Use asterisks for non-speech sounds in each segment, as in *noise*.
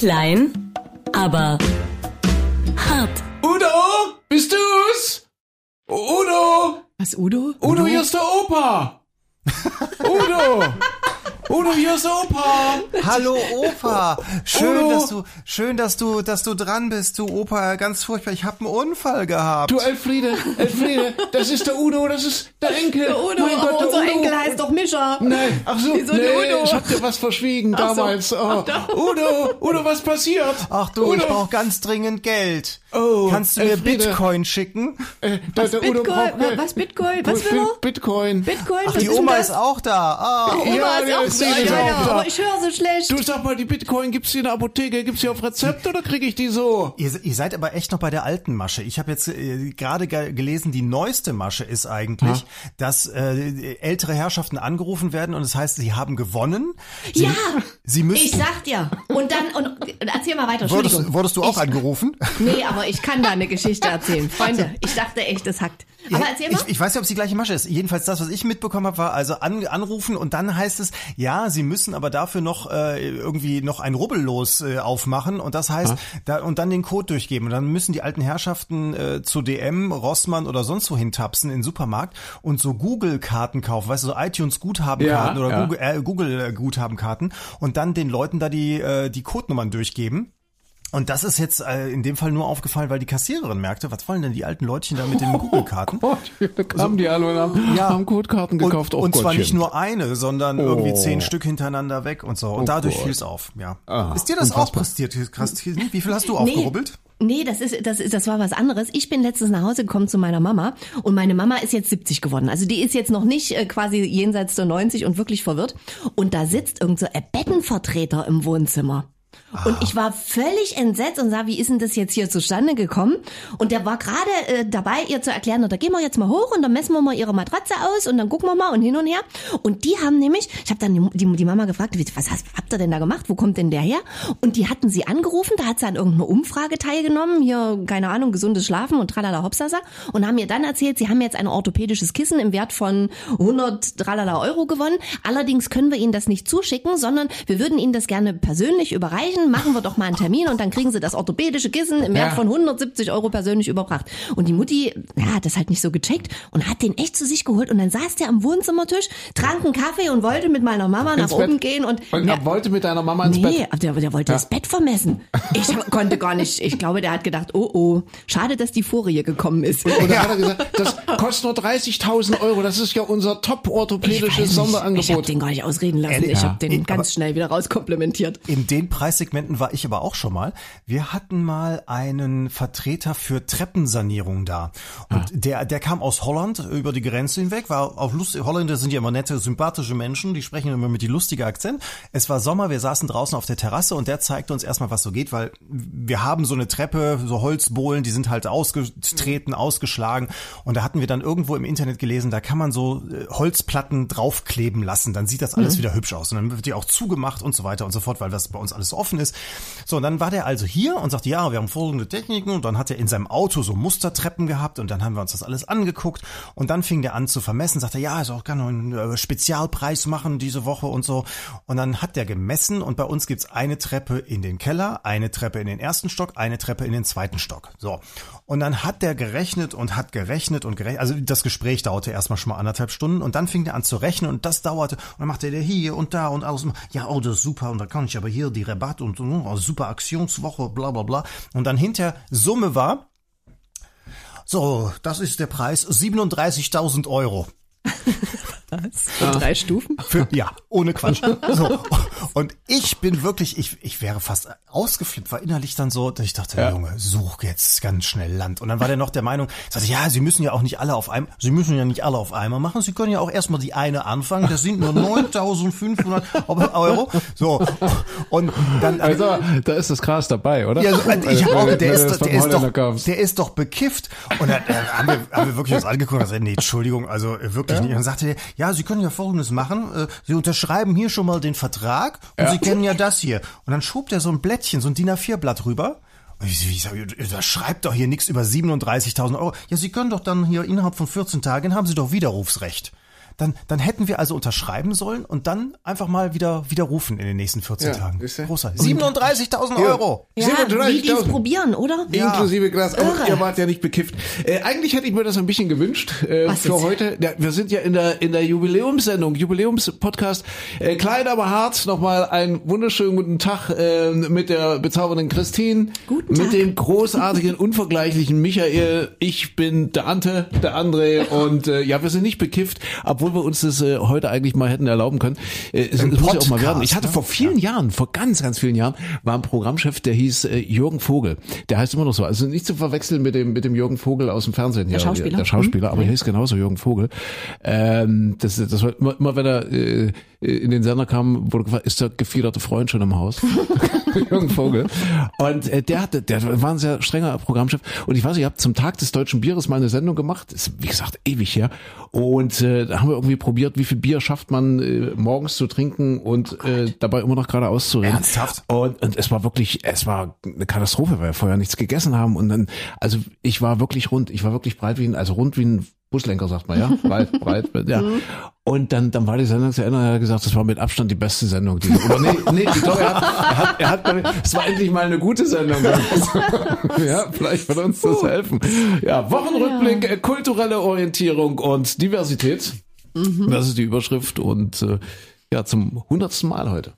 Klein, aber hart. Udo, bist du's? Udo, Was, Udo? Udo, hier ist der Opa. Udo, *laughs* Udo, hier ist Opa. Hallo Opa, schön, Udo. dass du, schön, dass du, dass du dran bist, du Opa, ganz furchtbar. Ich habe einen Unfall gehabt. Du Elfriede, Elfriede, das ist der Udo, das ist der Enkel. Der Udo, mein Gott, der unser Udo. Enkel heißt doch Mischa. Nein, ach so, Wieso nee, Udo? ich hab dir was verschwiegen Ach so. damals. Oh. Udo, Udo, was passiert? Ach du, Udo, ich brauche ganz dringend Geld. Oh, Kannst du mir Elfriede. Bitcoin schicken? äh, der Udo Bitcoin, braucht Geld. was Bitcoin? Was will er? Bitcoin. Bitcoin? Ach, was die Oma das? ist auch da. Ah, Oma Ja, ist ja, auch ist da, ja, auch ja, da. aber ich höre so schlecht. Du sag mal, die Bitcoin gibt's die in der Apotheke, gibt's die auf Rezept oder krieg ich die so? Ihr, ihr seid aber echt noch bei der alten Masche. Ich habe jetzt äh, gerade ge gelesen, die neueste Masche ist eigentlich, dass äh, ältere Herrschaften angerufen werden und es das heißt, sie haben gewonnen. Sie, Ja, sie müssen. ich sag dir. Und dann, und, erzähl mal weiter, wurdest, wurdest du auch ich, angerufen? Nee, aber ich kann da eine Geschichte erzählen. Freunde, ich dachte echt, es hackt. Aber erzähl mal. Ich, ich weiß nicht, ob es die gleiche Masche ist. Jedenfalls das, was ich mitbekommen habe, war also an, anrufen und dann heißt es, ja, sie müssen aber dafür noch äh, irgendwie noch ein Rubbellos äh, aufmachen und das heißt, da, und dann den Code durchgeben. Und dann müssen die alten Herrschaften äh, zu DM, Rossmann oder sonst wohin tapsen in den Supermarkt und so Google-Karten kaufen, weißt du, so iTunes-Guthabenkarten Ja, oder ja. Google, äh, Google-Guthabenkarten und dann den Leuten da die, äh, die Codenummern durchgeben. Und das ist jetzt äh, in dem Fall nur aufgefallen, weil die Kassiererin merkte, was wollen denn die alten Leutchen da mit den *laughs* Google-Karten? Oh, da kamen die alle und haben, Ja. haben Codekarten gekauft. Und, oh und zwar nicht nur eine, sondern irgendwie Oh. zehn Stück hintereinander weg und so. Und dadurch Gott. fiel es auf, ja. Ah, ist dir das auch passiert, Christine? Wie viel hast du aufgerubbelt? Nee, das ist, das ist, das war was anderes. Ich bin letztens nach Hause gekommen zu meiner Mama und meine Mama ist jetzt 70 geworden. Also die ist jetzt noch nicht äh, quasi jenseits der 90 und wirklich verwirrt. Und da sitzt irgend so ein Bettenvertreter im Wohnzimmer. Und ich war völlig entsetzt und sah, wie ist denn das jetzt hier zustande gekommen? Und der war gerade äh, dabei, ihr zu erklären, da gehen wir jetzt mal hoch und dann messen wir mal ihre Matratze aus und dann gucken wir mal und hin und her. Und die haben nämlich, ich habe dann die, die, Mama gefragt, was hast, habt ihr denn da gemacht? Wo kommt denn der her? Und die hatten sie angerufen, da hat sie an irgendeiner Umfrage teilgenommen, hier, keine Ahnung, gesundes Schlafen und tralala hopsasa und haben mir dann erzählt, sie haben jetzt ein orthopädisches Kissen im Wert von 100 tralala Euro gewonnen. Allerdings können wir ihnen das nicht zuschicken, sondern wir würden ihnen das gerne persönlich überreichen. Machen wir doch mal einen Termin und dann kriegen sie das orthopädische Kissen im Wert Ja. von 170 Euro persönlich überbracht. Und die Mutti, ja, hat das halt nicht so gecheckt und hat den echt zu sich geholt und dann saß der am Wohnzimmertisch, trank einen Kaffee und wollte mit meiner Mama nach Ins oben Bett. gehen und Und Ja, er wollte mit deiner Mama ins Nee, Bett. aber der, der wollte das Bett vermessen. Ich konnte gar nicht, ich glaube, der hat gedacht, oh oh, schade, dass die Folie gekommen ist. Und dann hat er gesagt, das kostet nur 30.000 Euro. Das ist ja unser top Ich weiß orthopädisches nicht, Ich habe Sonderangebot. den gar nicht ausreden lassen. Ehrlich? Ich Ja. habe den ganz schnell wieder rauskomplimentiert. In den Preissegmenten war ich aber auch schon mal. Wir hatten mal einen Vertreter für Treppensanierung da. Und der, der kam aus Holland über die Grenze hinweg, war auch lustig. Holländer sind ja immer nette, sympathische Menschen, die sprechen immer mit die lustige Akzent. Es war Sommer, wir saßen draußen auf der Terrasse und der zeigte uns erstmal, was so geht, weil wir haben so eine Treppe, so Holzbohlen, die sind halt ausgetreten, ausgeschlagen. Und da hatten wir dann irgendwo im Internet gelesen, da kann man so äh, Holzplatten draufkleben lassen, dann sieht das alles wieder hübsch aus. Und dann wird die auch zugemacht und so weiter und so fort, weil das bei uns alles offen ist. So, und dann war der also hier und sagte, ja, wir haben folgende Techniken. Und dann hat er in seinem Auto so Mustertreppen gehabt und dann haben wir uns das alles angeguckt. Und dann fing der an zu vermessen, sagte, ja, also kann einen äh, Spezialpreis machen diese Woche und so. Und dann hat der gemessen und bei uns gibt's eine Treppe in den Keller, eine Treppe in den ersten Stock, eine Treppe in den zweiten Stock. So. Und dann hat der gerechnet und hat gerechnet und gerechnet. Also das Gespräch dauerte erstmal schon mal anderthalb Stunden und dann fing der an zu rechnen und das dauerte. Und dann machte der hier und da und alles. Ja, oh, das ist super. Und da kann ich aber hier die Rabatt und oh, super Aktionswoche, bla bla bla. Und dann hinter Summe war, so, das ist der Preis, 37.000 Euro. Für drei Stufen? Für, ja, ohne Quatsch. So. Und ich bin wirklich, ich, ich wäre fast ausgeflippt, war innerlich dann so, dass ich dachte, Ja. Junge, such jetzt ganz schnell Land. Und dann war der noch der Meinung, sagte, ja, Sie müssen ja auch nicht alle auf einmal, Sie müssen ja nicht alle auf einmal machen, Sie können ja auch erstmal die eine anfangen, das sind nur 9.500 Euro. So. Und dann, Also, da ist das Gras dabei, oder? ja, so, ich hab auch, der ist, der, ist doch, der ist doch bekifft. Und dann äh, haben, wir, haben wir wirklich uns angeguckt und gesagt, nee, Entschuldigung, also äh, wirklich nicht. Und dann sagte der, ja, Sie können ja Folgendes machen. Äh, Sie unterschreiben hier schon mal den Vertrag und Sie kennen ja das hier. Und dann schob der so ein Blättchen, so ein DIN A4-Blatt rüber. Und ich, ich sag, da schreibt doch hier nichts über 37.000 Euro. Ja, Sie können doch dann hier innerhalb von 14 Tagen haben Sie doch Widerrufsrecht. Dann, dann hätten wir also unterschreiben sollen und dann einfach mal wieder widerrufen in den nächsten 14 Ja, Tagen. Großartig. 37.000 Euro. Ja, wie die es probieren, oder? Ja. Inklusive Glas. Aber ihr wart ja nicht bekifft. Äh, eigentlich hätte ich mir das ein bisschen gewünscht äh, für heute. Ja, wir sind ja in der in der Jubiläumssendung, Jubiläumspodcast. Äh, klein aber hart. Nochmal einen wunderschönen guten Tag äh, mit der bezaubernden Christine, Guten mit Tag. dem großartigen, *laughs* unvergleichlichen Michael. Ich bin der Ante, der André und äh, ja, wir sind nicht bekifft, obwohl wir uns das äh, heute eigentlich mal hätten erlauben können. Äh, es muss ja auch mal werden. Ich hatte ne? vor vielen Jahren, vor ganz, ganz vielen Jahren, war ein Programmchef, der hieß äh, Jürgen Vogel. Der heißt immer noch so. Also nicht zu verwechseln mit dem, mit dem Jürgen Vogel aus dem Fernsehen. Der Schauspieler? Der Schauspieler, aber er hieß genauso Jürgen Vogel. Ähm, das, das war immer, immer wenn er äh, in den Sender kam, wurde gefragt, ist der gefiederte Freund schon im Haus? *laughs* *laughs* Jürgen Vogel. Und äh, der hatte, der war ein sehr strenger Programmchef. Und ich weiß, ich habe zum Tag des deutschen Bieres mal eine Sendung gemacht. Ist, wie gesagt, ewig her. Und äh, da haben wir irgendwie probiert, wie viel Bier schafft man äh, morgens zu trinken und äh, dabei immer noch geradeaus zu reden. Ernsthaft? Und, und es war wirklich, es war eine Katastrophe, weil wir vorher nichts gegessen haben. Und dann, also ich war wirklich rund, ich war wirklich breit wie ein, also rund wie ein Buslenker, sagt man, ja. Breit, breit, *laughs* ja. Und dann, dann war die Sendung zu Ende und er hat gesagt, das war mit Abstand die beste Sendung. Die, oder nee, nee, ich glaube, er hat, er hat, er hat, es war endlich mal eine gute Sendung. *laughs* ja, vielleicht wird uns das helfen. Ja, Wochenrückblick, äh, kulturelle Orientierung und Diversität. Das ist die Überschrift und äh, ja, zum hundertsten Mal heute,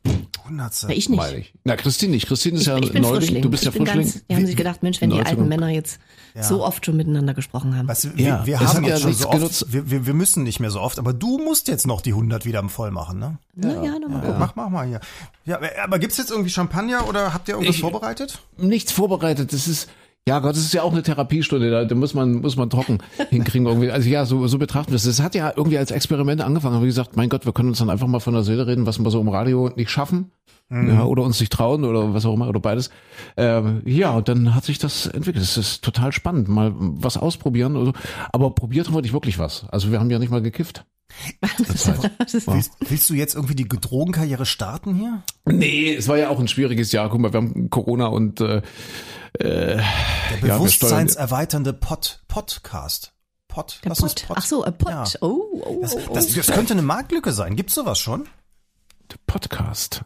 Hundertste. Ja, ich nicht. meine ich. Na, Christine nicht. Christine ist Ich, ja ich bin Neuling. Frischling. Du bist ich ja Frischling. Ganz, die haben sich gedacht, Mensch, wenn die Neuling. alten Männer jetzt so oft schon miteinander gesprochen haben. Weißt du, wir, Ja, wir haben ja jetzt schon so oft, genutzt. wir, wir, wir müssen nicht mehr so oft, aber du musst jetzt noch die 100 wieder voll machen, ne? Na ja, dann mal gucken. Mach, mach mal hier. Ja, aber gibt's jetzt irgendwie Champagner oder habt ihr irgendwas Ich- vorbereitet? nichts vorbereitet. Das ist ja Gott, das ist ja auch eine Therapiestunde. Da, da muss man muss man trocken hinkriegen irgendwie. Also ja, so so betrachten wir es. Das hat ja irgendwie als Experiment angefangen. Wie gesagt, mein Gott, wir können uns dann einfach mal von der Seele reden, was wir so im Radio nicht schaffen. Ja, oder uns nicht trauen oder was auch immer oder beides. Ähm, ja, und dann hat sich das entwickelt. Es ist total spannend, mal was ausprobieren. Oder, so. aber probiert haben wir nicht wirklich was. Also wir haben ja nicht mal gekifft. Willst, *laughs* willst du jetzt irgendwie die Drogenkarriere starten hier? Nee, es war ja auch ein schwieriges Jahr. Guck mal, wir haben Corona und äh, äh, ja, steuern, Bewusstseinserweiternde Pod, Podcast. Pod, Der was ist Pod? Ach so, ein Pott. Ja. Oh, oh, Das, oh, oh. das, das könnte eine Marktlücke sein. Gibt's sowas schon? Podcast.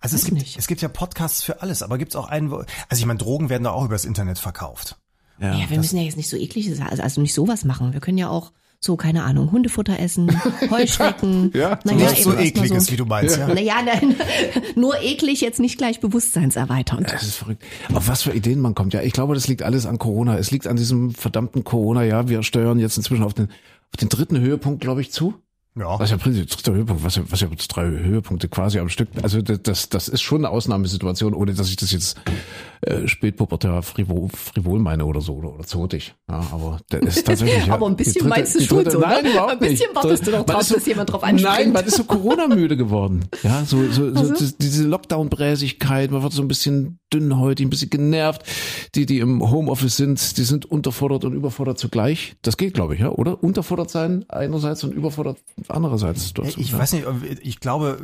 Also es gibt, nicht. es gibt ja Podcasts für alles, aber gibt's auch einen, wo, also ich meine, Drogen werden da auch übers Internet verkauft. Ja, ja, wir müssen ja jetzt nicht so Sachen, also, also nicht sowas machen. Wir können ja auch so, keine Ahnung, Hundefutter essen, *laughs* Heuschrecken. Ja, naja, Nicht so ekliges, so. wie du meinst, ja. Naja, nein, *laughs* nur eklig, jetzt nicht gleich bewusstseinserweiternd. Das ist verrückt. Auf was für Ideen man kommt. Ja, ich glaube, das liegt alles an Corona. Es liegt an diesem verdammten Corona. Ja, wir steuern jetzt inzwischen auf den, auf den dritten Höhepunkt, glaube ich, zu. Ja. Was ja prinzipiell dritter Höhepunkt, was ja, was ja drei Höhepunkte quasi am Stück. Also das, das, ist schon eine Ausnahmesituation, ohne dass ich das jetzt äh, spätpubertär frivol, frivol meine oder so oder, oder zotig. Ja, aber das ist tatsächlich. *laughs* Aber ein bisschen die meinst du schon so, Nein, ne? überhaupt Ein bisschen nicht. wartest du doch Man drauf, so, dass jemand drauf anspringt. Nein, man ist so Corona-müde geworden. Ja, so, so, so das- diese Lockdown-Bräsigkeit, man wird so ein bisschen dünnhäutig, ein bisschen genervt. Die, die im Homeoffice sind, die sind unterfordert und überfordert zugleich. Das geht, glaube ich, ja, oder? Unterfordert sein einerseits und überfordert andererseits. Hast- Ich ja. weiß nicht, ich glaube,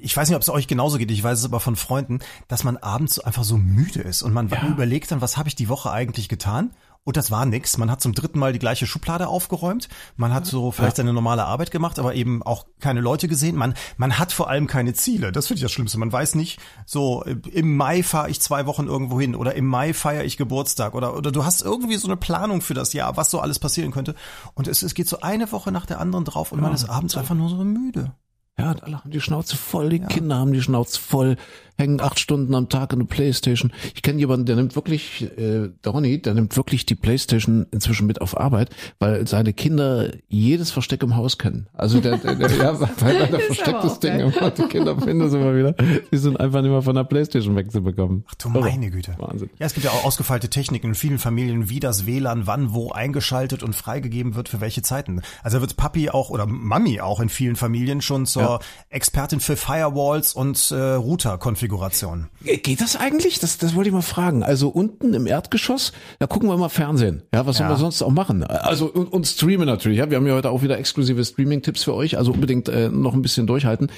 ich weiß nicht, ob es euch genauso geht. Ich weiß es aber von Freunden, dass man abends so einfach so müde ist und man überlegt dann, was habe ich die Woche eigentlich getan? Und das war nix. Man hat zum dritten Mal die gleiche Schublade aufgeräumt. Man hat so vielleicht seine normale Arbeit gemacht, aber eben auch keine Leute gesehen. Man, man hat vor allem keine Ziele. Das finde ich das Schlimmste. Man weiß nicht, so äh, im Mai fahre ich zwei Wochen irgendwo hin oder im Mai feiere ich Geburtstag oder, oder du hast irgendwie so eine Planung für das Jahr, was so alles passieren könnte. Und es, es geht so eine Woche nach der anderen drauf und man ist abends einfach nur so müde. Ja, alle haben die Schnauze voll, die Kinder haben die Schnauze voll, hängen acht Stunden am Tag in der Playstation. Ich kenne jemanden, der nimmt wirklich, äh, der Ronny, der nimmt wirklich die Playstation inzwischen mit auf Arbeit, weil seine Kinder jedes Versteck im Haus kennen. Also der, der, der ja, *laughs* weil der versteckt das Ding immer, die Kinder finden es immer wieder. Die sind einfach nicht mehr von der Playstation wegzubekommen. Ach du meine Güte. Wahnsinn. Ja, es gibt ja auch ausgefeilte Techniken in vielen Familien, wie das WLAN wann wo eingeschaltet und freigegeben wird für welche Zeiten. Also da wird Papi auch oder Mami auch in vielen Familien schon zur Ja. Expertin für Firewalls und äh, Router-Konfiguration Konfiguration. Geht das eigentlich? Das, das wollte ich mal fragen. Also unten im Erdgeschoss, da gucken wir mal Fernsehen. Ja, was Ja. sollen wir sonst auch machen? Also und, und streamen natürlich. Ja, wir haben ja heute auch wieder exklusive Streaming-Tipps für euch. Also unbedingt äh, noch ein bisschen durchhalten.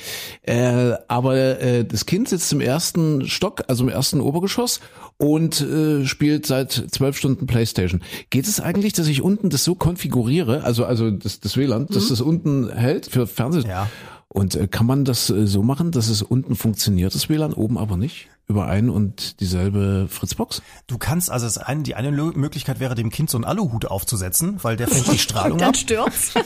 Äh, aber äh, das Kind sitzt im ersten Stock, also im ersten Obergeschoss und äh, spielt seit zwölf Stunden Playstation. Geht es eigentlich, dass ich unten das so konfiguriere, also also das, das WLAN, dass das unten hält für Fernsehen? Ja. Und äh, kann man das äh, so machen, dass es unten funktioniert, das WLAN, oben aber nicht? Über ein und dieselbe Fritzbox? Du kannst also das eine, die eine Möglichkeit wäre, dem Kind so einen Aluhut aufzusetzen, weil der fängt die Strahlung Und *laughs* dann ab. stürzt. *laughs*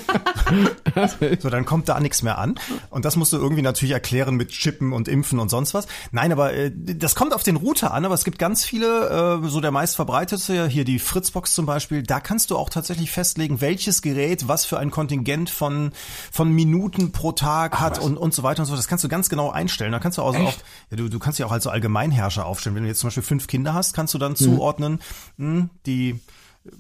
So, dann kommt da nichts mehr an. Und das musst du irgendwie natürlich erklären mit Chippen und Impfen und sonst was. Nein, aber äh, das kommt auf den Router an, aber es gibt ganz viele, äh, so der meist verbreitete, hier die Fritzbox zum Beispiel, da kannst du auch tatsächlich festlegen, welches Gerät was für ein Kontingent von, von Minuten pro Tag hat und, und so weiter und so. Das kannst du ganz genau einstellen. Da kannst du auch, so auch ja, du, du kannst ja auch als so Allgemeinherrscher aufstellen. Wenn du jetzt zum Beispiel fünf Kinder hast, kannst du dann zuordnen, mh, die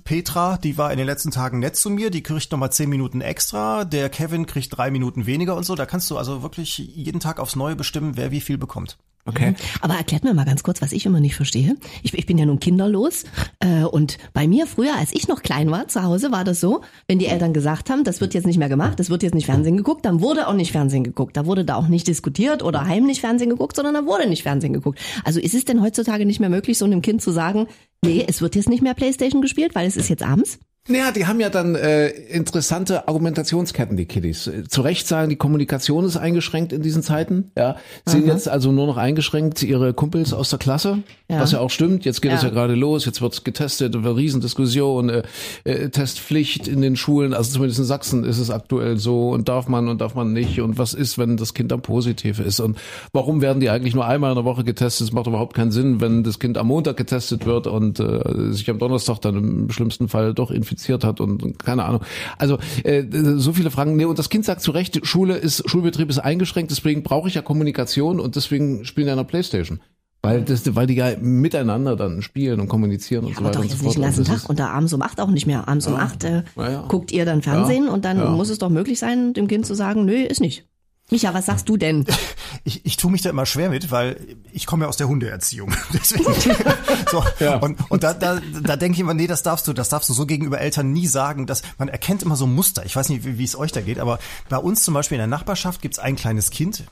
Petra, die war in den letzten Tagen nett zu mir, die kriegt nochmal zehn Minuten extra, der Kevin kriegt drei Minuten weniger und so. Da kannst du also wirklich jeden Tag aufs Neue bestimmen, wer wie viel bekommt. Okay. Aber erklärt mir mal ganz kurz, was ich immer nicht verstehe. Ich, ich bin ja nun kinderlos äh, und bei mir früher, als ich noch klein war zu Hause, war das so, wenn die Eltern gesagt haben, das wird jetzt nicht mehr gemacht, das wird jetzt nicht Fernsehen geguckt, dann wurde auch nicht Fernsehen geguckt. Da wurde da auch nicht diskutiert oder heimlich Fernsehen geguckt, sondern da wurde nicht Fernsehen geguckt. Also ist es denn heutzutage nicht mehr möglich, so einem Kind zu sagen, nee, es wird jetzt nicht mehr Playstation gespielt, weil es ist jetzt abends? Naja, die haben ja dann äh, interessante Argumentationsketten, die Kiddies. Zu Recht sagen, die Kommunikation ist eingeschränkt in diesen Zeiten. Ja, sehen jetzt also nur noch eingeschränkt ihre Kumpels aus der Klasse, Ja. was ja auch stimmt. Jetzt geht es Ja. ja gerade los, jetzt wird getestet, wird Riesendiskussion, äh, äh, Testpflicht in den Schulen. Also zumindest in Sachsen ist es aktuell so und darf man und darf man nicht und was ist, wenn das Kind dann positiv ist und warum werden die eigentlich nur einmal in der Woche getestet? Es macht überhaupt keinen Sinn, wenn das Kind am Montag getestet wird und äh, sich am Donnerstag dann im schlimmsten Fall doch infiziert hat und, keine Ahnung. Also äh, so viele Fragen. Nee, und das Kind sagt zu Recht, Schule ist, Schulbetrieb ist eingeschränkt, deswegen brauche ich ja Kommunikation und deswegen spielen die an der Playstation. Weil, das, weil die ja miteinander dann spielen und kommunizieren und so Aber weiter doch und so jetzt fort. nicht den ganzen Und das Tag und da abends um acht auch nicht mehr. Abends um acht äh, Ja, ja. guckt ihr dann Fernsehen und dann Ja. muss es doch möglich sein, dem Kind zu sagen, nö, ist nicht. Micha, was sagst du denn? *laughs* Ich, ich tue mich da immer schwer mit, weil ich komme ja aus der Hundeerziehung. *laughs* Deswegen, *laughs* so, Ja. Und, und da, da, da denke ich immer, nee, das darfst du, das darfst du so gegenüber Eltern nie sagen. Dass, man erkennt immer so Muster. Ich weiß nicht, wie, wie es euch da geht, aber bei uns zum Beispiel in der Nachbarschaft gibt's ein kleines Kind.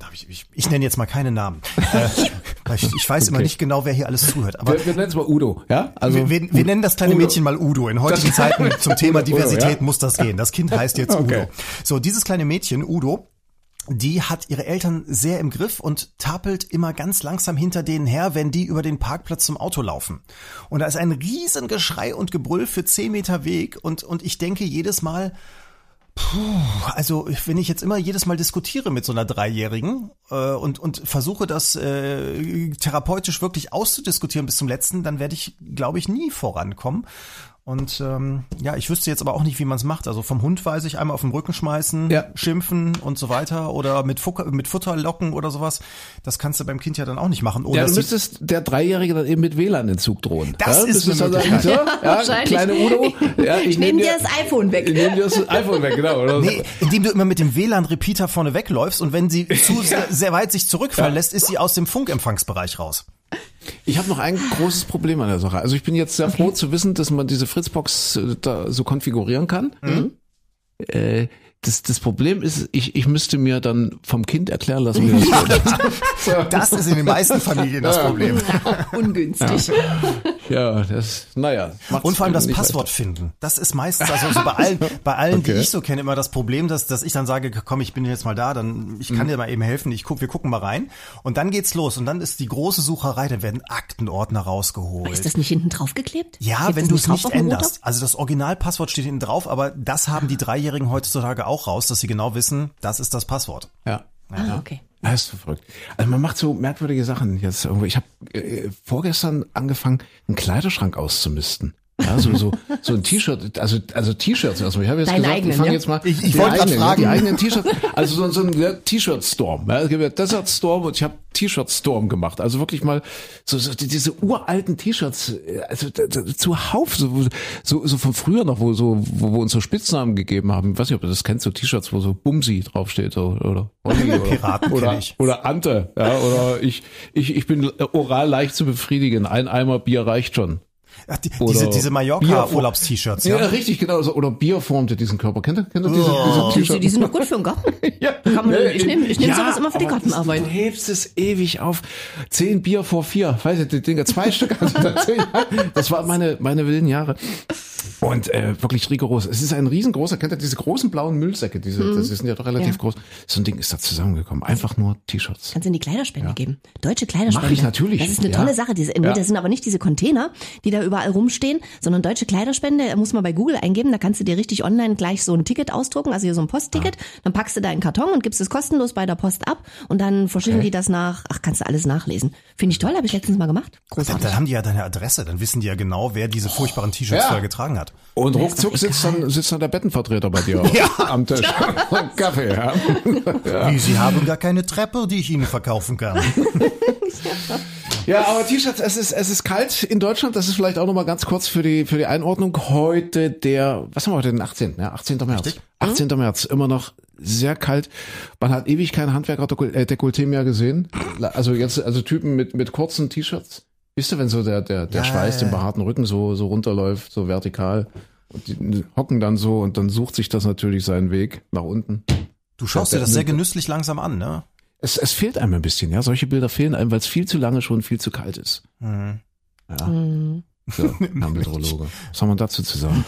Darf ich, ich, ich nenne jetzt mal keine Namen. Äh, ich, ich weiß immer Okay. nicht genau, wer hier alles zuhört. Aber Wir, wir nennen es mal Udo, ja? Also wir, wir, wir nennen das kleine Udo. Mädchen mal Udo. In heutigen Zeiten zum Thema Udo, Diversität ja? muss das gehen. Das Kind heißt jetzt Okay. Udo. So, dieses kleine Mädchen, Udo, die hat ihre Eltern sehr im Griff und tapelt immer ganz langsam hinter denen her, wenn die über den Parkplatz zum Auto laufen. Und da ist ein riesen Geschrei und Gebrüll für zehn Meter Weg und, und ich denke jedes Mal, also wenn ich jetzt immer jedes Mal diskutiere mit so einer Dreijährigen äh, und, und versuche das äh, therapeutisch wirklich auszudiskutieren bis zum letzten, dann werde ich, glaube ich, nie vorankommen. Und ähm, ja, ich wüsste jetzt aber auch nicht, wie man es macht. Also vom Hund weiß ich, einmal auf den Rücken schmeißen, Ja. schimpfen und so weiter oder mit, Futter, mit Futter locken oder sowas. Das kannst du beim Kind ja dann auch nicht machen. Ohne Ja, du die- müsstest der Dreijährige dann eben mit WLAN-Entzug drohen. Das ja, ist eine dann sagen, Möglichkeit. so, *laughs* ja, Wahrscheinlich. kleine Udo, ja, ich, Ich nehme dir das iPhone weg. Ich nehme dir das iPhone weg, genau. Oder? Nee, indem du immer mit dem WLAN-Repeater vorne wegläufst und wenn sie zu sehr, sehr weit sich zurückfallen lässt, ist sie aus dem Funkempfangsbereich raus. Ich habe noch ein großes Problem an der Sache. Also ich bin jetzt sehr froh zu wissen, dass man diese Fritzbox äh, da so konfigurieren kann. Äh, das, das Problem ist, ich, ich müsste mir dann vom Kind erklären lassen, wie das geht. *laughs* Das ist in den meisten Familien das Problem. Ungünstig. Ja, das, naja. Und vor allem das nicht Passwort finden. Das ist meistens, also so bei allen, *laughs* bei allen, die Okay. ich so kenne, immer das Problem, dass, dass ich dann sage, komm, ich bin jetzt mal da, dann, ich Mhm. kann dir mal eben helfen, ich guck, wir gucken mal rein. Und dann geht's los. Und dann ist die große Sucherei, dann werden Aktenordner rausgeholt. Ist das nicht hinten drauf geklebt? Ja, Klebt wenn du es nicht Router? änderst. Also das Originalpasswort steht hinten drauf, aber das haben die Dreijährigen heutzutage auch raus, dass sie genau wissen, das ist das Passwort. Ja. Ah, okay. Das ist verrückt. Also man macht so merkwürdige Sachen jetzt irgendwo. Ich habe äh, vorgestern angefangen, einen Kleiderschrank auszumisten. Ja, so, so, so ein T-Shirt, also, also T-Shirts erstmal. Ich habe jetzt Deine gesagt, eigenen, ich fange ja? jetzt mal. Ich- ich wollte eigenen, fragen. Die eigenen T-Shirts. Also so, so ein ja, T-Shirt-Storm. Ja, es gibt ja Desert Storm und ich habe T-Shirt-Storm gemacht. Also wirklich mal so, so die- diese uralten T-Shirts, äh, also zuhauf, so, so, so von früher noch, wo so, wo wir uns so Spitznamen gegeben haben. Ich weiß nicht, ob ihr das kennt, so T-Shirts, wo so Bumsi draufsteht oder, oder Olli oder, Piraten oder, ich. oder Ante, ja, oder ich, ich, ich bin oral leicht zu befriedigen. Ein Eimer Bier reicht schon. Ach, die, Oder diese diese Mallorca-Urlaubs-T-Shirts, Ja, ja? richtig, genau. So, oder Bier formte diesen Körper. Kennt ihr, kennt ihr diese, Oh. diese Die, T-Shirts? die sind doch gut für den Garten. *laughs* Ja. Kann man- ich nehm- ich nehm Ja, sowas immer für die aber Gartenarbeit. Du hebst es ewig auf. Zehn Bier vor vier. Weißt du, die Dinger, zwei *laughs* Stück. Also da zehn, das waren meine, meine wilden Jahre. Und äh, wirklich rigoros. Es ist ein riesengroßer, kennt ihr diese großen blauen Müllsäcke? Diese, Das sind ja doch relativ Mhm. Ja. groß. So ein Ding ist da zusammengekommen. Einfach nur T-Shirts. Kannst du in die Kleiderspende geben. Deutsche Kleiderspende. Mach ich natürlich, Das ist eine ja. tolle Sache. Diese, Ja. Das sind aber nicht diese Container, die da überall rumstehen, sondern deutsche Kleiderspende, da muss man bei Google eingeben, da kannst du dir richtig online gleich so ein Ticket ausdrucken, also hier so ein Postticket, dann packst du da einen Karton und gibst es kostenlos bei der Post ab und dann verschicken Okay. die das nach, ach, kannst du alles nachlesen. Finde ich toll, habe ich letztens mal gemacht. Dann, Großartig. dann haben die ja deine Adresse, dann wissen die ja genau, wer diese furchtbaren T-Shirts Ja. getragen hat. Und ruckzuck sitzt dann, sitzt dann der Bettenvertreter bei dir *laughs* am Tisch. *laughs* *laughs* Kaffee, ja. Wie, sie haben gar keine Treppe, die ich ihnen verkaufen kann. Ja, aber T-Shirts, es ist, es ist kalt in Deutschland. Das ist vielleicht auch nochmal ganz kurz für die, für die Einordnung. Heute der, was haben wir heute, den 18. Ja, 18. März. 18. März, immer noch sehr kalt. Man hat ewig kein Handwerker-Dekolleté mehr gesehen. Also jetzt, also Typen mit, mit kurzen T-Shirts. Wisst ihr, wenn so der, der, der Ja, Schweiß ja, den ja. behaarten Rücken so, so runterläuft, so vertikal. Und die hocken dann so und dann sucht sich das natürlich seinen Weg nach unten. Du schaust dir das sehr genüsslich langsam an, ne? Es, es fehlt einem ein bisschen, ja. Solche Bilder fehlen einem, weil es viel zu lange schon viel zu kalt ist. Mhm. Ja. Mhm. So, Herr Meteorologe. Was soll man dazu zu sagen?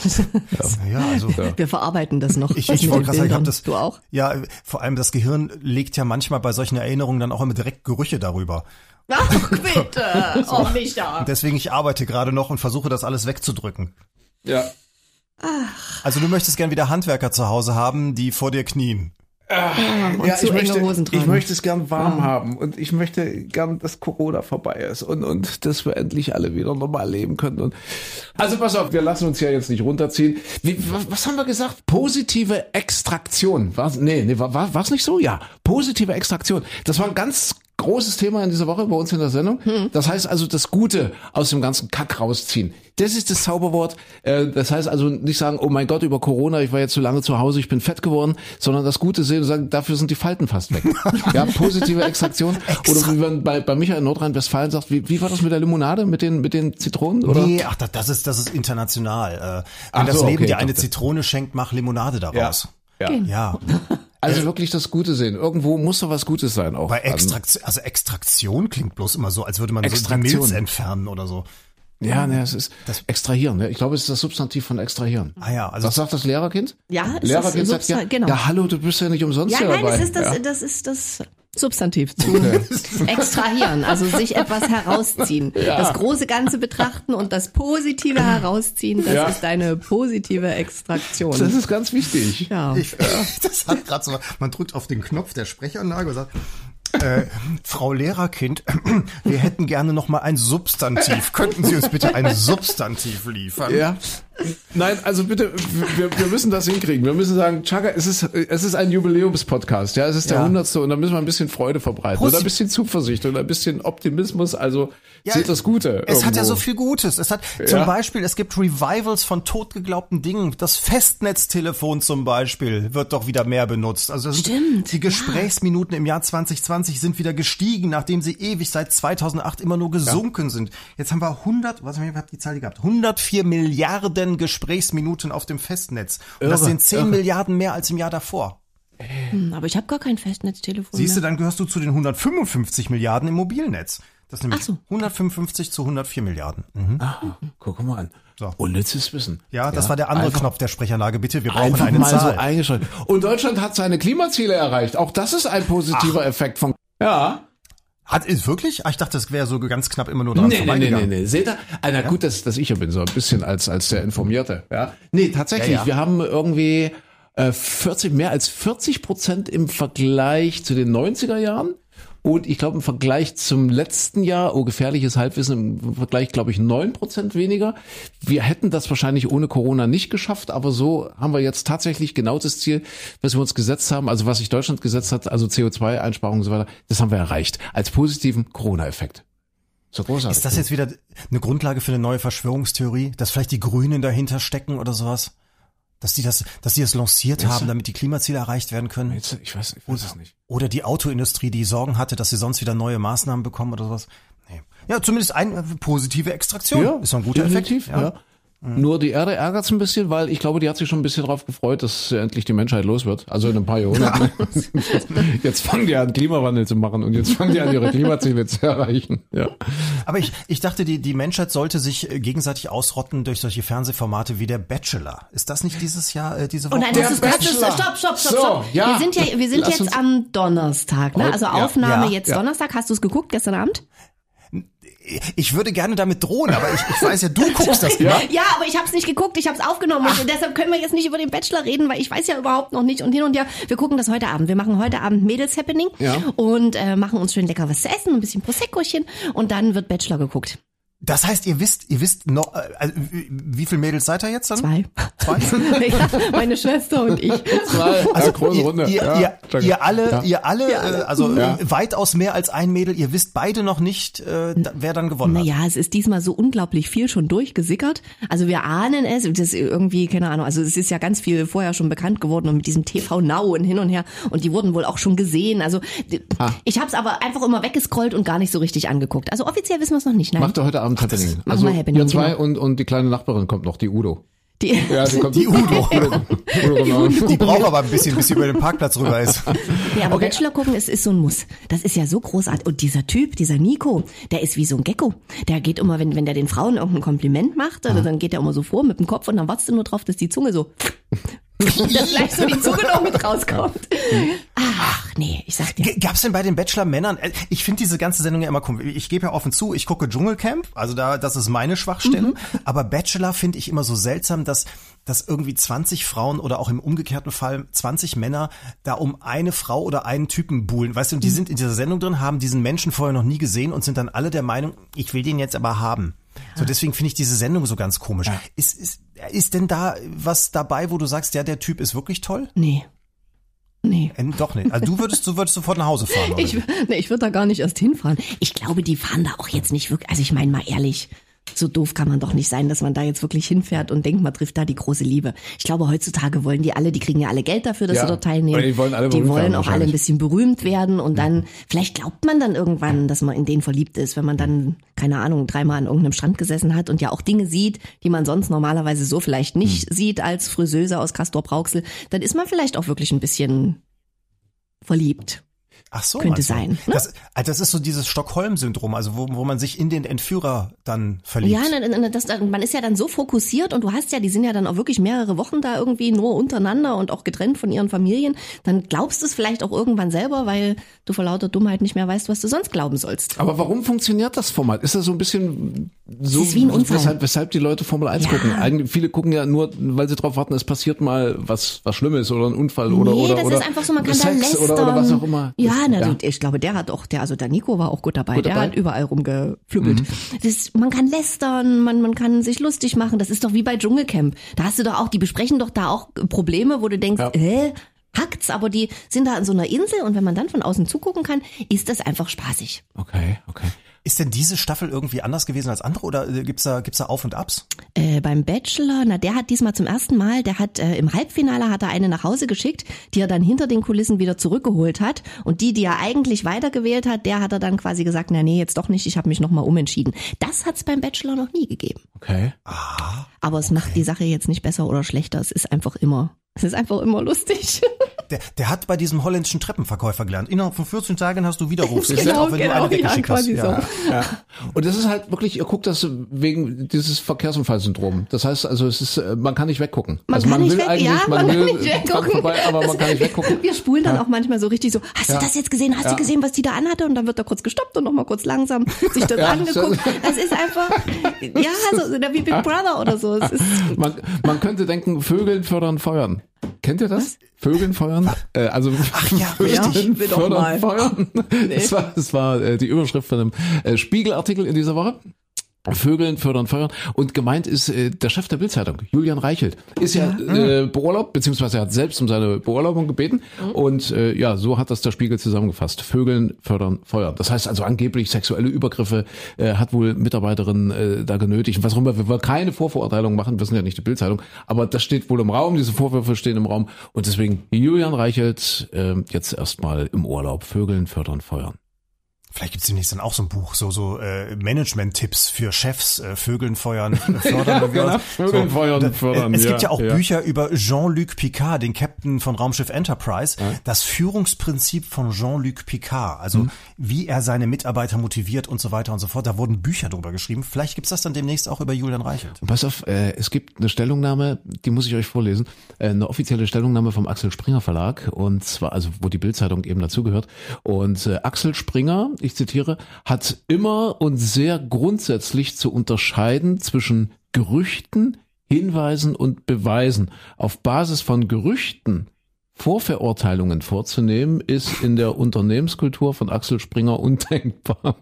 Ja, also. Wir verarbeiten das noch. Ich, das ich wollte gerade sagen, ich hab Bildern. das. Du auch? Ja, vor allem das Gehirn legt ja manchmal bei solchen Erinnerungen dann auch immer direkt Gerüche darüber. Ach, bitte. *laughs* Oh, Micha. Und deswegen, ich arbeite gerade noch und versuche das alles wegzudrücken. Ja. Also du möchtest gern wieder Handwerker zu Hause haben, die vor dir knien. Und ja, zu ich enge möchte, Hosen tragen. ich möchte es gern warm haben und ich möchte gern, dass Corona vorbei ist und, und dass wir endlich alle wieder normal leben können. Und also pass auf, wir lassen uns ja jetzt nicht runterziehen. Wie, was, was haben wir gesagt? Positive Extraktion. Was, nee, nee, war, war war's nicht so? Ja, positive Extraktion. Das war ein ganz großes Thema in dieser Woche bei uns in der Sendung. Das heißt also das Gute aus dem ganzen Kack rausziehen. Das ist das Zauberwort. Äh, Das heißt also nicht sagen, oh mein Gott, über Corona, ich war jetzt zu lange zu Hause, ich bin fett geworden, sondern das Gute sehen und sagen, dafür sind die Falten fast weg. ja, *laughs* positive Extraktion. Oder wie man bei, bei Michael in Nordrhein-Westfalen sagt, wie, wie war das mit der Limonade, mit den, mit den Zitronen? Oder? Nee, ach, das- ist, das ist international. Äh, Wenn Ach das so, Leben okay, dir eine Zitrone schenkt, mach Limonade daraus. Ja. Ja, Also wirklich das Gute sehen. Irgendwo muss doch was Gutes sein auch. bei Extraktion, also Extraktion klingt bloß immer so, als würde man so die Extraktion. Milz entfernen oder so. Ja, ne, es ist extrahieren. Ne? Ich glaube, es ist das Substantiv von extrahieren. Ah ja, also Was sagt das Lehrerkind? Ja, es Lehrerkind ist sagt ja, genau. ja, hallo, du bist ja nicht umsonst Ja, hier nein, dabei. das ist das, ja. das ist das Substantiv zu *laughs* extrahieren, also sich etwas herausziehen. Das große Ganze betrachten und das Positive herausziehen, das Ja. ist eine positive Extraktion. Das ist ganz wichtig. ja. Ich, das hat gerade so, man drückt auf den Knopf der Sprechanlage und sagt, äh, Frau Lehrerkind, wir hätten gerne noch mal ein Substantiv. Könnten Sie uns bitte ein Substantiv liefern? Ja. Nein, also bitte, wir, wir müssen das hinkriegen. Wir müssen sagen, Chaka, es ist, es ist ein Jubiläumspodcast, ja, es ist der Ja. hundertste und da müssen wir ein bisschen Freude verbreiten Prost. und ein bisschen Zuversicht und ein bisschen Optimismus. Also Ja, seht das Gute. Es hat ja irgendwo. so viel Gutes. Es hat zum Ja. Beispiel, es gibt Revivals von totgeglaubten Dingen. Das Festnetztelefon zum Beispiel wird doch wieder mehr benutzt. Also Stimmt, die Gesprächsminuten im Jahr 2020 sind wieder gestiegen, nachdem sie ewig seit 2008 immer nur gesunken sind. Jetzt haben wir 100, was haben wir die Zahl gehabt? 104 Milliarden Gesprächsminuten auf dem Festnetz. Und das Irre, sind 10 irre. Milliarden mehr als im Jahr davor. Hm, Aber ich habe gar kein Festnetztelefon. Siehst du, dann gehörst du zu den 155 Milliarden im Mobilnetz. Das ist nämlich Ach so. 155 zu 104 Milliarden. Mhm. Guck mal an. So. Unnützes Wissen. Ja, das war der andere einfach- Knopf der Sprechanlage. Bitte, wir brauchen Einfach eine mal Zahl. so eingeschränkt. Und Deutschland hat seine Klimaziele erreicht. Auch das ist ein positiver Effekt von. Ja. Hat ist wirklich? Ah, ich dachte, das wäre so ganz knapp immer nur dran Nee, nee, nee, nee, nee. Seht ihr? Ah, na gut, dass, dass ich hier bin, so ein bisschen als, als der Informierte. Ja. Nee, tatsächlich. Ja, ja. Wir haben irgendwie äh, 40, mehr als 40 Prozent im Vergleich zu den 90er Jahren Und ich glaube, im Vergleich zum letzten Jahr, oh, gefährliches Halbwissen, im Vergleich, glaube ich, neun Prozent weniger. Wir hätten das wahrscheinlich ohne Corona nicht geschafft, aber so haben wir jetzt tatsächlich genau das Ziel, was wir uns gesetzt haben, also was sich Deutschland gesetzt hat, also CO2-Einsparungen und so weiter, das haben wir erreicht. Als positiven Corona-Effekt. So großartig. Ist das jetzt wieder eine Grundlage für eine neue Verschwörungstheorie, dass vielleicht die Grünen dahinter stecken oder sowas? Dass die das, dass die das lanciert haben, damit die Klimaziele erreicht werden können? Jetzt, ich weiß, ich weiß es nicht. Oder die Autoindustrie, die Sorgen hatte, dass sie sonst wieder neue Maßnahmen bekommen oder sowas? Nee. Ja, zumindest eine positive Extraktion. ist doch ein guter definitiv, Effekt. ja. Nur die Erde ärgert ein bisschen, weil ich glaube, die hat sich schon ein bisschen darauf gefreut, dass endlich die Menschheit los wird. Also in ein paar Jahrhunderten. *laughs* jetzt fangen die an, Klimawandel zu machen und jetzt fangen die an, ihre Klimaziele zu erreichen. Ja. Aber ich, ich dachte, die, die Menschheit sollte sich äh, gegenseitig ausrotten durch solche Fernsehformate wie der Bachelor. Ist das nicht dieses Jahr, äh, diese Woche? Oh nein, das ist, das ist, Bachelor. stopp, stopp, stopp, So, stopp. ja. Wir sind ja, wir sind Lass jetzt am Donnerstag, ne? Also Ja, Aufnahme ja, jetzt ja. Donnerstag. Hast du es geguckt gestern Abend? Ich würde gerne damit drohen, aber ich, ich weiß ja, du *laughs* guckst das immer. Ja, aber ich habe es nicht geguckt, ich habe es aufgenommen und deshalb können wir jetzt nicht über den Bachelor reden, weil ich weiß ja überhaupt noch nicht und hin und her. Wir gucken das heute Abend. Wir machen heute Abend Mädels Happening Ja. und äh, machen uns schön lecker was zu essen, ein bisschen Proseccochen und dann wird Bachelor geguckt. Das heißt, ihr wisst, ihr wisst noch, äh, also, wie viele Mädels seid ihr jetzt dann? Zwei. Zwei? *laughs* ja, meine Schwester und ich. Zwei, Also ja, große ihr, Runde. Ihr, ja, ihr, ihr alle, Ja. ihr alle, äh, also Ja. weitaus mehr als ein Mädel. Ihr wisst beide noch nicht, äh, wer dann gewonnen hat. Naja, es ist diesmal so unglaublich viel schon durchgesickert. Also wir ahnen es, das ist irgendwie, keine Ahnung, also es ist ja ganz viel vorher schon bekannt geworden und mit diesem TV Now und hin und her und die wurden wohl auch schon gesehen. Also Ah. ich habe es aber einfach immer weggescrollt und gar nicht so richtig angeguckt. Also offiziell wissen wir es noch nicht. Nein. Macht er heute Abend Happening. machen Also wir Happening, ihr zwei genau. und, und die kleine Nachbarin kommt noch, die Udo. Die, Ja, die *laughs* kommt. Die Udo. *laughs* Udo, Udo, genau. Die braucht aber ein bisschen, bis sie über den Parkplatz rüber ist. *laughs* ja, aber Bachelor gucken, es ist so ein Muss. Das ist ja so großartig. Und dieser Typ, dieser Nico, der ist wie so ein Gecko. Der geht immer, wenn, wenn der den Frauen irgendein Kompliment macht, also dann geht er immer so vor mit dem Kopf und dann wartest du nur drauf, dass die Zunge so *laughs* dass gleich so die Zunge mit rauskommt. *laughs* Ach, nee, ich sag dir. Gab's denn bei den Bachelor-Männern, äh, ich finde diese ganze Sendung ja immer komisch. Ich gebe ja offen zu, ich gucke Dschungelcamp, also da, das ist meine Schwachstelle. Mhm. Aber Bachelor finde ich immer so seltsam, dass, dass irgendwie 20 Frauen oder auch im umgekehrten Fall 20 Männer da um eine Frau oder einen Typen buhlen. Weißt du, und die Mhm. sind in dieser Sendung drin, haben diesen Menschen vorher noch nie gesehen und sind dann alle der Meinung, ich will den jetzt aber haben. So, deswegen finde ich diese Sendung so ganz komisch. Ist, ist, ist denn da was dabei, wo du sagst, ja, der Typ ist wirklich toll? Nee. Nee. Äh, doch nicht. Also du würdest, du würdest sofort nach Hause fahren. Oder? *laughs* Ich, nee, ich würde da gar nicht erst hinfahren. Ich glaube, die fahren da auch jetzt nicht wirklich. Also ich meine mal ehrlich, so doof kann man doch nicht sein, dass man da jetzt wirklich hinfährt und denkt, man trifft da die große Liebe. Ich glaube, heutzutage wollen die alle, die kriegen ja alle Geld dafür, dass Ja. sie dort teilnehmen. Die wollen alle die wollen auch alle ein bisschen berühmt werden und dann, vielleicht glaubt man dann irgendwann, dass man in den verliebt ist, wenn man dann, keine Ahnung, dreimal an irgendeinem Strand gesessen hat und ja auch Dinge sieht, die man sonst normalerweise so vielleicht nicht Hm. sieht als Friseuse aus Castor Brauxel, dann ist man vielleicht auch wirklich ein bisschen verliebt. Ach so, Könnte du? sein, ne? Das, also das ist so dieses Stockholm-Syndrom, also wo, wo man sich in den Entführer dann verliebt. Ja, ne, ne, das, man ist ja dann so fokussiert und du hast ja, die sind ja dann auch wirklich mehrere Wochen da irgendwie nur untereinander und auch getrennt von ihren Familien. Dann glaubst du es vielleicht auch irgendwann selber, weil du vor lauter Dummheit nicht mehr weißt, was du sonst glauben sollst. Aber warum funktioniert das Format? Ist das so ein bisschen so, ist wie ein Unfall. weshalb, weshalb die Leute Formel 1 Ja. gucken? Eigentlich, viele gucken ja nur, weil sie drauf warten, es passiert mal was, was Schlimmes oder ein Unfall oder, nee, oder, das oder ist einfach so, man kann da Sex lästern. oder, oder was auch immer. Ja, Na, du, ich glaube, der hat auch, der, also der Nico war auch gut dabei. Gut der dabei? Mhm. hat überall rumgeflügelt. Das, man kann lästern, man, man kann sich lustig machen. Das ist doch wie bei Dschungelcamp. Da hast du doch auch, die besprechen doch da auch Probleme, wo du denkst, Ja. hä? Hackt's, aber die sind da an so einer Insel und wenn man dann von außen zugucken kann, ist das einfach spaßig. Okay, okay. Ist denn diese Staffel irgendwie anders gewesen als andere oder äh, gibt's da, gibt's da Auf und Abs? Äh, beim Bachelor, na der hat diesmal zum ersten Mal, der hat äh, im Halbfinale hat er eine nach Hause geschickt, die er dann hinter den Kulissen wieder zurückgeholt hat und die, die er eigentlich weitergewählt hat, der hat er dann quasi gesagt, na nee, jetzt doch nicht, ich habe mich nochmal umentschieden. Das hat's beim Bachelor noch nie gegeben. Okay. Aber es macht die Sache jetzt nicht besser oder schlechter, es ist einfach immer, es ist einfach immer lustig. *laughs* Der, der hat bei diesem holländischen Treppenverkäufer gelernt. Innerhalb von 14 Tagen hast du Widerrufsrecht, Genau, auch wenn genau, du eine ja, weggeschickt hast. quasi so. Ja. Und das ist halt wirklich, ihr guckt das wegen dieses Verkehrsunfallsyndrom. Das heißt also, es ist, äh, man kann nicht weggucken. Man also kann man nicht will weg, eigentlich, ja, man, man will kann nicht weggucken. vorbei, aber man kann nicht weggucken. Wir spulen dann auch manchmal so richtig so, hast Ja. du das jetzt gesehen? Hast Ja. du gesehen, was die da anhatte? Und dann wird er kurz gestoppt und nochmal kurz langsam sich das Ja, angeguckt. *laughs* Das ist einfach, ja, so, wie Big Brother oder so. Es ist, Man, man könnte denken, Vögeln fördern Feuern. Kennt ihr das? Vögeln feuern? Äh, also Ach ja, *laughs* Vögeln richtig. Fördern, feuern. Das war, das war äh, die Überschrift von einem äh, Spiegelartikel in dieser Woche. Vögeln, fördern, feuern. Und gemeint ist äh, der Chef der Bildzeitung, Julian Reichelt. Ist ja, äh, beurlaubt, beziehungsweise er hat selbst um seine Beurlaubung gebeten. Und äh, ja, so hat das der Spiegel zusammengefasst. Vögeln, fördern, feuern. Das heißt also angeblich sexuelle Übergriffe äh, hat wohl Mitarbeiterin äh, da genötigt. Was auch immer, wir wollen keine Vorverurteilung machen, wir sind ja nicht die Bildzeitung. Aber das steht wohl im Raum, diese Vorwürfe stehen im Raum. Und deswegen Julian Reichelt äh, jetzt erstmal im Urlaub. Vögeln, fördern, feuern. Vielleicht gibt's demnächst dann auch so ein Buch, so so äh, Management-Tipps für Chefs, äh, Vögeln feuern, äh, *laughs* fördern. und genau. Vögeln feuern, da- fördern, Es gibt ja, ja auch ja. Bücher über Jean-Luc Picard, den Captain von Raumschiff Enterprise, das Führungsprinzip von Jean-Luc Picard, also Mhm. wie er seine Mitarbeiter motiviert und so weiter und so fort. Da wurden Bücher drüber geschrieben. Vielleicht gibt's das dann demnächst auch über Julian Reichelt. Und pass auf, äh, es gibt eine Stellungnahme, die muss ich euch vorlesen, äh, eine offizielle Stellungnahme vom Axel Springer Verlag und zwar, also wo die Bildzeitung eben dazugehört. Und äh, Axel Springer, ich zitiere, hat immer und sehr grundsätzlich zu unterscheiden zwischen Gerüchten, Hinweisen und Beweisen. Auf Basis von Gerüchten Vorverurteilungen vorzunehmen, ist in der Unternehmenskultur von Axel Springer undenkbar.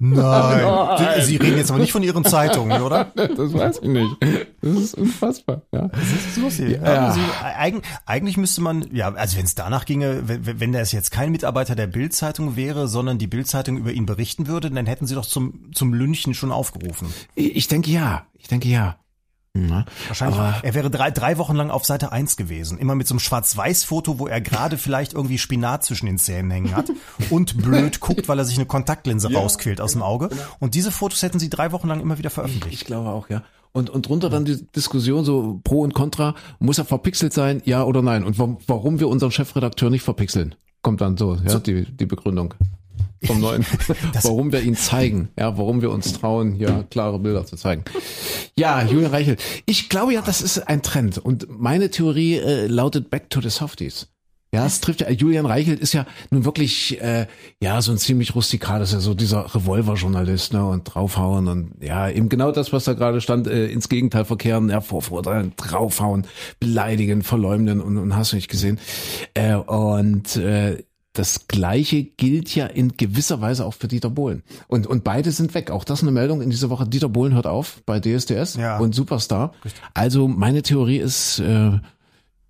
Nein. *laughs* Sie, Sie reden jetzt aber nicht von Ihren Zeitungen, oder? Das weiß ich nicht. Das ist unfassbar. Ja. Das ist lustig. Ja. Also, eig, eigentlich müsste man, ja, also wenn es danach ginge, wenn, wenn das jetzt kein Mitarbeiter der Bildzeitung wäre, sondern die Bildzeitung über ihn berichten würde, dann hätten sie doch zum, zum Lynchen schon aufgerufen. Ich denke ja. Ich denke ja. Ja. Wahrscheinlich. Aber- er wäre drei, drei Wochen lang auf Seite 1 gewesen. Immer mit so einem Schwarz-Weiß-Foto, wo er gerade vielleicht irgendwie Spinat zwischen den Zähnen hängen hat und blöd guckt, weil er sich eine Kontaktlinse rausquält aus dem Auge. Und diese Fotos hätten sie drei Wochen lang immer wieder veröffentlicht. Ich glaube auch, ja. Und, und drunter dann die Diskussion so Pro und Contra. Muss er verpixelt sein, ja oder nein? Und warum, warum wir unseren Chefredakteur nicht verpixeln? Kommt dann so, ja, die, die Begründung vom neuen. *laughs* warum wir ihn zeigen, ja, warum wir uns trauen, hier klare Bilder zu zeigen. Ja, Julian Reichel. Ich glaube ja, das ist ein Trend. Und meine Theorie äh, lautet Back to the Softies. Ja, es trifft ja, Julian Reichelt ist ja nun wirklich, äh, ja, so ein ziemlich rustikales, ja, so dieser Revolver-Journalist, ne, und draufhauen und ja, eben genau das, was da gerade stand, äh, ins Gegenteil verkehren, ja, vorverurteilen, draufhauen, beleidigen, verleumden und, und hast du nicht gesehen. Äh, und äh, das Gleiche gilt ja in gewisser Weise auch für Dieter Bohlen. Und, und beide sind weg. Auch das eine Meldung in dieser Woche. Dieter Bohlen hört auf bei DSDS Ja. und Superstar. Also meine Theorie ist, äh,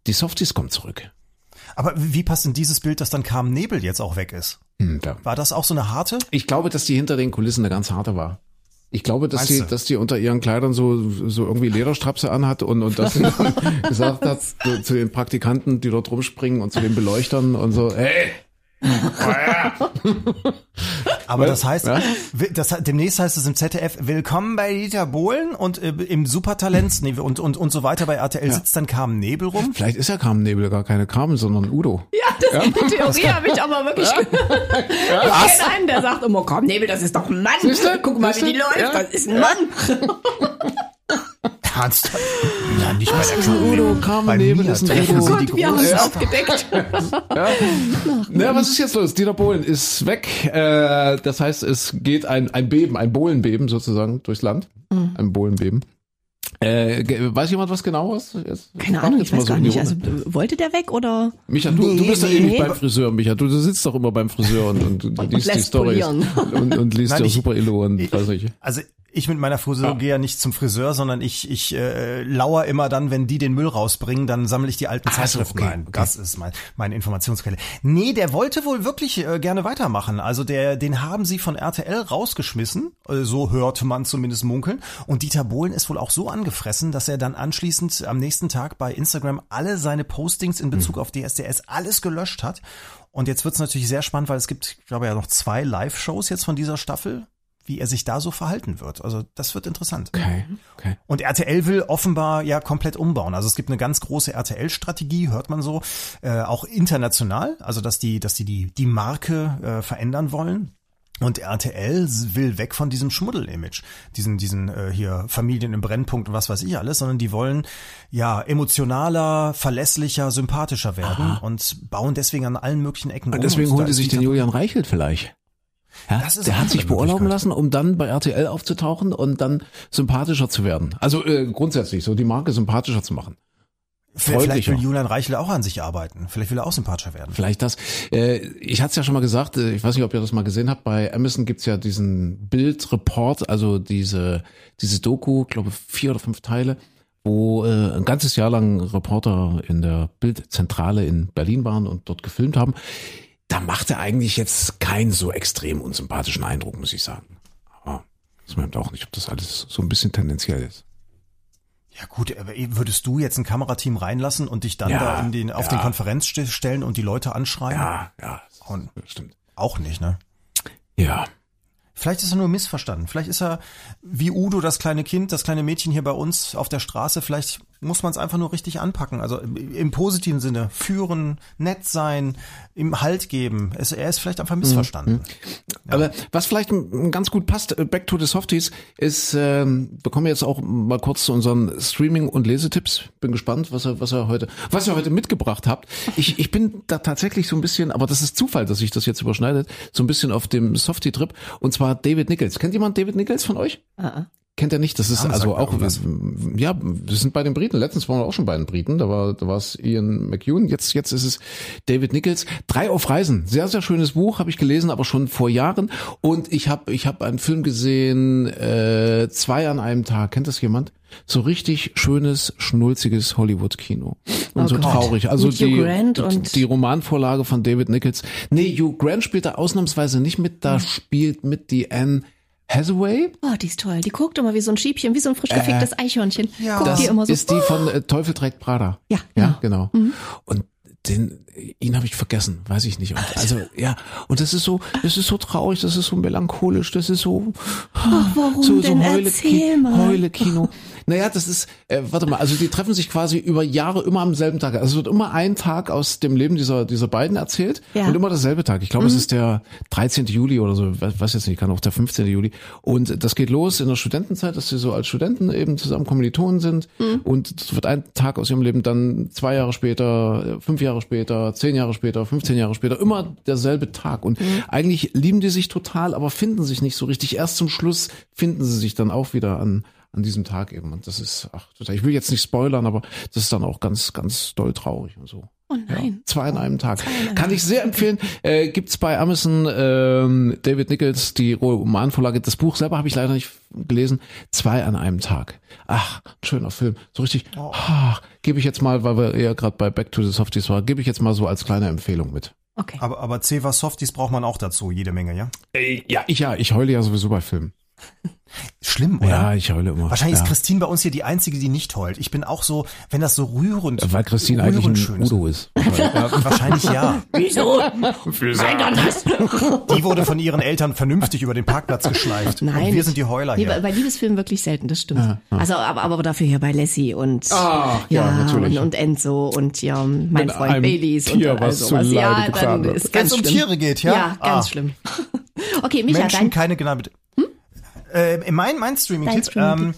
die Softies kommen zurück. Aber wie passt in dieses Bild, dass dann Carmen Nebel jetzt auch weg ist? Hm, da. War das auch so eine harte? Ich glaube, dass die hinter den Kulissen eine ganz harte war. Ich glaube, dass du? dass die unter ihren Kleidern so, so irgendwie Lederstrapse anhat und, und dass *laughs* sie dann gesagt hat zu, zu den Praktikanten, die dort rumspringen und zu den Beleuchtern und so, *laughs* hey, *laughs* Aber das heißt, Ja? das, demnächst heißt es im ZDF, willkommen bei Dieter Bohlen und äh, im Supertalent nee, und, und, und so weiter bei RTL sitzt dann Carmen Nebel rum. vielleicht ist ja Carmen Nebel gar keine Carmen, sondern Udo. Ja, das die Theorie habe ich aber wirklich *laughs* gehört. Ich kenne einen, der sagt immer, komm, Nebel, das ist doch ein Mann. Siehste? Guck mal, wie die Siehste? läuft, Ja. das ist ein Mann. *laughs* Ernst? Ja, nicht bei der ist ein Carmen Udo? Carmen Bei Nebel mir ist ein treffen Udo. Sie Gott, die wir haben großen es aufgedeckt. *laughs* Na, was ist jetzt los? Dieter Bohlen ist weg. Äh, das heißt, es geht ein, ein Beben, ein Bohlenbeben sozusagen durchs Land. Ein Bohlenbeben. Äh, weiß jemand was genaueres? Jetzt, Keine Ahnung, jetzt ich weiß so gar nicht. Also, wollte der weg oder? Micha, du, du Nee, bist ja nee, ewig nee. beim Friseur, Micha. Du, du sitzt doch immer beim Friseur und, und, und liest die polieren. und, und liest Nein, ja ich- super Illo und weiß ich. Also ich mit meiner Friseur gehe ja nicht zum Friseur, sondern ich, ich äh, lauer immer dann, wenn die den Müll rausbringen, dann sammle ich die alten so, Zeitschriften okay, ein. okay. Das ist mein, meine Informationsquelle. Nee, der wollte wohl wirklich äh, gerne weitermachen. Also der, den haben sie von RTL rausgeschmissen, äh, so hörte man zumindest munkeln. Und Dieter Bohlen ist wohl auch so angefressen, dass er dann anschließend am nächsten Tag bei Instagram alle seine Postings in Bezug auf DSDS alles gelöscht hat. Und jetzt wird's natürlich sehr spannend, weil es gibt, ich glaube ja noch zwei Live-Shows jetzt von dieser Staffel wie er sich da so verhalten wird. Also das wird interessant. Okay, okay. Und RTL will offenbar ja komplett umbauen. Also es gibt eine ganz große RTL-Strategie, hört man so, äh, auch international. Also dass die, dass die die, die Marke äh, verändern wollen. Und RTL will weg von diesem Schmuddel-Image, diesen, diesen äh, hier Familien im Brennpunkt und was weiß ich alles, sondern die wollen ja emotionaler, verlässlicher, sympathischer werden und bauen deswegen an allen möglichen Ecken Und um. deswegen Und da holen ist sich den Julian Reichelt vielleicht. Ja, Das ist der hat sich beurlauben lassen, um dann bei RTL aufzutauchen und dann sympathischer zu werden. Also äh, grundsätzlich so die Marke sympathischer zu machen. Vielleicht will Julian Reichel auch an sich arbeiten. Vielleicht will er auch sympathischer werden. Vielleicht das. Äh, ich hatte es ja schon mal gesagt, äh, ich weiß nicht, ob ihr das mal gesehen habt, bei Amazon gibt's ja diesen Bildreport, also diese, diese Doku, glaube vier oder fünf Teile, wo äh, ein ganzes Jahr lang Reporter in der Bildzentrale in Berlin waren und dort gefilmt haben. Da macht er eigentlich jetzt keinen so extrem unsympathischen Eindruck, muss ich sagen. Aber das man auch nicht, ob das alles so ein bisschen tendenziell ist. Ja gut, aber würdest du jetzt ein Kamerateam reinlassen und dich dann Ja, da in den, auf ja. den Konferenz st- stellen und die Leute anschreien? Ja, ja, Und stimmt. auch nicht, ne? Ja. Vielleicht ist er nur missverstanden. Vielleicht ist er wie Udo, das kleine Kind, das kleine Mädchen hier bei uns auf der Straße. Vielleicht muss man es einfach nur richtig anpacken. Also im, positiven Sinne. Führen, nett sein, ihm Halt geben. Es, er ist vielleicht einfach missverstanden. Aber was vielleicht ganz gut passt, äh, back to the Softies, ist, ähm, wir kommen jetzt auch mal kurz zu unseren Streaming- und Lesetipps. Bin gespannt, was ihr, was ihr heute, was ihr heute mitgebracht habt. Ich, ich bin da tatsächlich so ein bisschen, aber das ist Zufall, dass sich das jetzt überschneidet, so ein bisschen auf dem Softie-Trip. Und zwar David Nichols. Kennt jemand David Nichols von euch? Ah, Kennt er nicht? Das ist Name also auch, ja, wir sind bei den Briten. Letztens waren wir auch schon bei den Briten. Da war, da war es Ian McEwan. Jetzt, jetzt ist es David Nichols. Drei auf Reisen. Sehr, sehr schönes Buch, habe ich gelesen, aber schon vor Jahren. Und ich habe, ich habe einen Film gesehen, äh, zwei an einem Tag. Kennt das jemand? So richtig schönes, schnulziges Hollywood-Kino. Und Oh so Gott. traurig. Also Mit die, die, Romanvorlage von David Nichols. Nee, Hugh Grant spielt da ausnahmsweise nicht mit. Da spielt mit die Anne Hathaway. Oh, die ist toll. Die guckt immer wie so ein Schiebchen, wie so ein frisch geficktes Eichhörnchen. Ja. Guckt Das die immer so. ist die von äh, Teufel trägt Prada. Ja, Ja, genau. Und den, ihn habe ich vergessen, weiß ich nicht. Und also ja, und das ist so, das ist so traurig, das ist so melancholisch, das ist so, warum so, so denn? Heule, Erzähl mal. Heule Kino. Naja, das ist, äh, warte mal, also die treffen sich quasi über Jahre immer am selben Tag. Also es wird immer ein Tag aus dem Leben dieser, dieser beiden erzählt Ja. und immer derselbe Tag. Ich glaube, es ist der 13. Juli oder so, weiß, jetzt nicht, kann auch der 15. Juli. Und das geht los in der Studentenzeit, dass sie so als Studenten eben zusammen Kommilitonen sind und es wird ein Tag aus ihrem Leben dann zwei Jahre später, fünf Jahre später, zehn Jahre später, 15 Jahre später, immer derselbe Tag. Und eigentlich lieben die sich total, aber finden sich nicht so richtig. Erst zum Schluss finden sie sich dann auch wieder an an diesem Tag eben. Und das ist, ach, total. Ich will jetzt nicht spoilern, aber das ist dann auch ganz, ganz doll traurig und so. Oh nein. Ja, zwei an einem Tag. Kann ich sehr empfehlen. Äh, gibt's bei Amazon ähm, David Nichols, die Romanvorlage. Das Buch selber habe ich leider nicht gelesen. Zwei an einem Tag. Ach, ein schöner Film. So richtig, ach, gebe ich jetzt mal, weil wir eher gerade bei Back to the Softies waren, gebe ich jetzt mal so als kleine Empfehlung mit. Okay. Aber, aber Ceva Softies braucht man auch dazu, jede Menge, ja? Äh, ja, ich ja, ich heule ja sowieso bei Filmen. Schlimm, oder? Ja, ich heule immer. Wahrscheinlich ja. ist Christine bei uns hier die Einzige, die nicht heult. Ich bin auch so, wenn das so rührend Weil Christine eigentlich ein schön Udo ist. Ja, *laughs* wahrscheinlich ja. Wieso? Mein Gott, was? Die wurde von ihren Eltern vernünftig über den Parkplatz geschleift. Nein. Und wir sind die Heuler Nee, bei, hier. bei Liebesfilmen wirklich selten, das stimmt. Also, aber, aber dafür hier bei Lassie und, Ah, ja, natürlich. und, und Enzo und ja, mein Wenn Freund Baileys Tier und was zu sowas. Leide Ja, dann ist ganz Wenn's um schlimm. Tiere geht, ja? Ja, ganz Ah. schlimm. *laughs* Okay, Micha, Menschen dein, keine Gnade. Äh, mein mein Streaming-Tipp. Dein Ähm,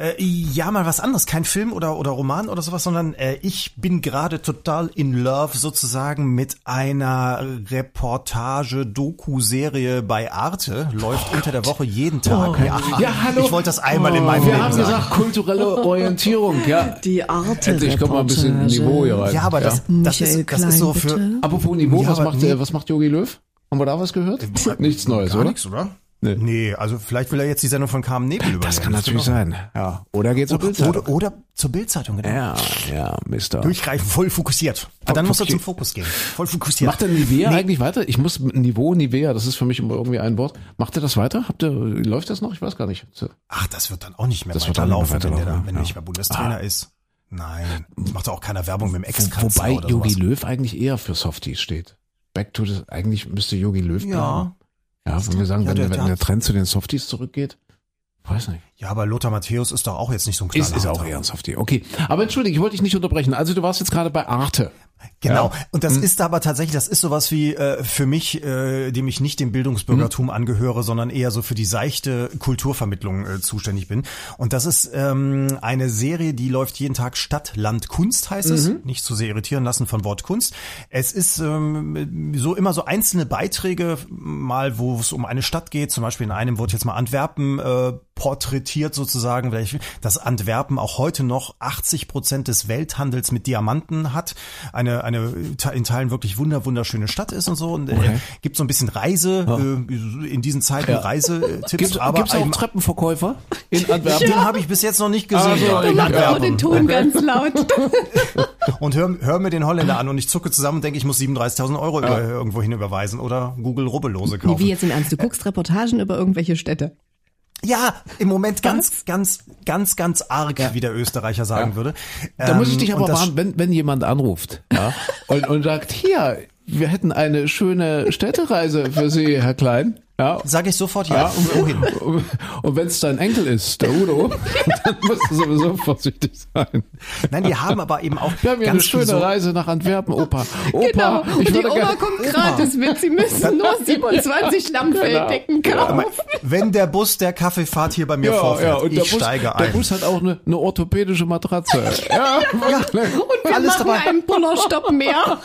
äh, ja, mal was anderes. Kein Film oder, oder Roman oder sowas, sondern äh, ich bin gerade total in love sozusagen mit einer Reportage-Doku-Serie bei Arte. Läuft unter der Woche jeden Tag. Ja, Oh. Ja, hallo. Ich wollte das einmal in meinem Wir Leben haben sagen. gesagt, kulturelle *laughs* Orientierung, ja. die Arte Endlich kommt mal ein bisschen Niveau hier rein. Ja, aber das, das, Michael ist, das ist so für... bitte. Apropos Niveau, Ja, was macht, nee. äh, was macht Jogi Löw? Haben wir da was gehört? Nichts Neues, Gar oder? nichts, oder? Nee. Nee, also vielleicht will er jetzt die Sendung von Carmen Nebel übernehmen. Das kann natürlich genau. sein. Ja. Oder geht's zur Bildzeitung? Oder, oder zur Bildzeitung, genau. Ja, ja, Mister. Durchgreifen, voll fokussiert. Aber dann muss er zum Fokus gehen. Voll fokussiert. Macht der Nivea eigentlich weiter? Ich muss Niveau Nivea, das ist für mich immer irgendwie ein Wort. Macht er das weiter? Habt ihr, läuft das noch? Ich weiß gar nicht. Ach, das wird dann auch nicht mehr Das wird dann weiterlaufen, nicht mehr wenn, der weiterlaufen, wenn er ja. nicht mehr Bundestrainer ist. Nein, macht auch keiner Werbung mit dem Ex-Kanzler wobei sowas. Löw eigentlich eher für Softies steht. Back to the, eigentlich müsste Jogi Löw bleiben. Ja. Wenn wir sagen, Ja, wenn, der- wenn der Trend zu den Softies zurückgeht. Weiß nicht. Ja, aber Lothar Matthäus ist doch auch jetzt nicht so ein Ist, kleiner ist auch eher ein Softie. Okay. Aber entschuldige, ich wollte dich nicht unterbrechen. Also du warst jetzt gerade bei Arte. Genau. Ja. Und das ist aber tatsächlich, das ist sowas wie äh, für mich, äh, dem ich nicht dem Bildungsbürgertum angehöre, sondern eher so für die seichte Kulturvermittlung äh, zuständig bin. Und das ist ähm, eine Serie, die läuft jeden Tag Stadt, Land, Kunst heißt es. Nicht zu sehr irritieren lassen von Wort Kunst. Es ist ähm, so immer so einzelne Beiträge, mal wo es um eine Stadt geht. Zum Beispiel in einem wird jetzt mal Antwerpen äh, porträtiert sozusagen, dass Antwerpen auch heute noch 80 Prozent des Welthandels mit Diamanten hat. Eine, eine in Teilen wirklich wunder, wunderschöne Stadt ist und so. Und äh, gibt so ein bisschen Reise, äh, in diesen Zeiten Reisetipps. Gibt's, aber gibt's auch Treppenverkäufer in *laughs* Antwerpen? den habe ich bis jetzt noch nicht gesehen. Also, ja, ich in auch den. Ton ganz laut. *laughs* Und hör, hör mir den Holländer an und ich zucke zusammen und denke, ich muss 37.000 Euro über, irgendwo hin überweisen oder Google Rubbellose kaufen. wie jetzt im Ernst, du guckst Reportagen über irgendwelche Städte. Ja, im Moment ganz, ganz, ganz, ganz arg, wie der Österreicher sagen würde. Da muss ich Ähm, dich aber warnen, wenn, wenn jemand anruft ja, *laughs* und, und sagt, hier, wir hätten eine schöne Städtereise für Sie, Herr Klein. Ja, Sag ich sofort ja. ja, Wohin? *laughs* und, und wenn es dein Enkel ist, der Udo, *laughs* dann musst du sowieso vorsichtig sein. Nein, die haben aber eben auch Wir haben hier eine schöne so, Reise nach Antwerpen, Opa. Opa, Genau. ich Und die Oma kommt gratis mit. Sie müssen nur *laughs* 27 Lammfelldecken kaufen. wenn der Bus der Kaffeefahrt hier bei mir vorfährt, und der ich Bus, steige der ein. Bus hat auch eine, eine orthopädische Matratze. Ja, wirklich. Und wir Alles machen dabei. einen Bullerstopp mehr.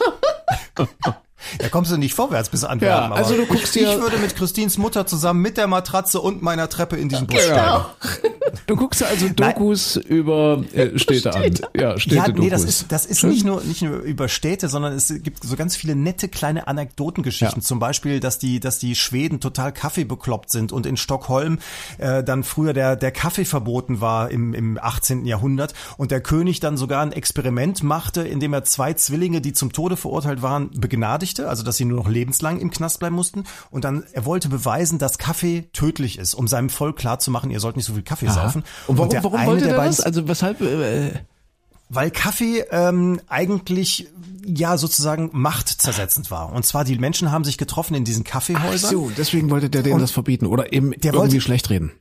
Da kommst du nicht vorwärts bis Antwerpen. Ja, also du guckst ich, dir- ich würde mit Christins Mutter zusammen mit der Matratze und meiner Treppe in diesen Bus Genau. steigen. Du guckst dir also Dokus über äh, Städte an. Ja, Städte Ja, nee, das Dokus. ist, das ist nicht nur, nicht nur über Städte, sondern es gibt so ganz viele nette kleine Anekdotengeschichten. Ja. Zum Beispiel, dass die, dass die Schweden total Kaffee bekloppt sind und in Stockholm äh, dann früher der, der Kaffee verboten war im, im 18. Jahrhundert und der König dann sogar ein Experiment machte, indem er zwei Zwillinge, die zum Tode verurteilt waren, begnadigte, also dass sie nur noch lebenslang im Knast bleiben mussten. Und dann, er wollte beweisen, dass Kaffee tödlich ist, um seinem Volk klarzumachen, ihr sollt nicht so viel Kaffee saufen. Und warum, der warum wollte beiden- das? Also weshalb? Äh, weil Kaffee ähm, eigentlich ja sozusagen machtzersetzend war. Und zwar die Menschen haben sich getroffen in diesen ach Kaffeehäusern. so, deswegen wollte der denen Und das verbieten oder eben der irgendwie wollte- schlecht reden.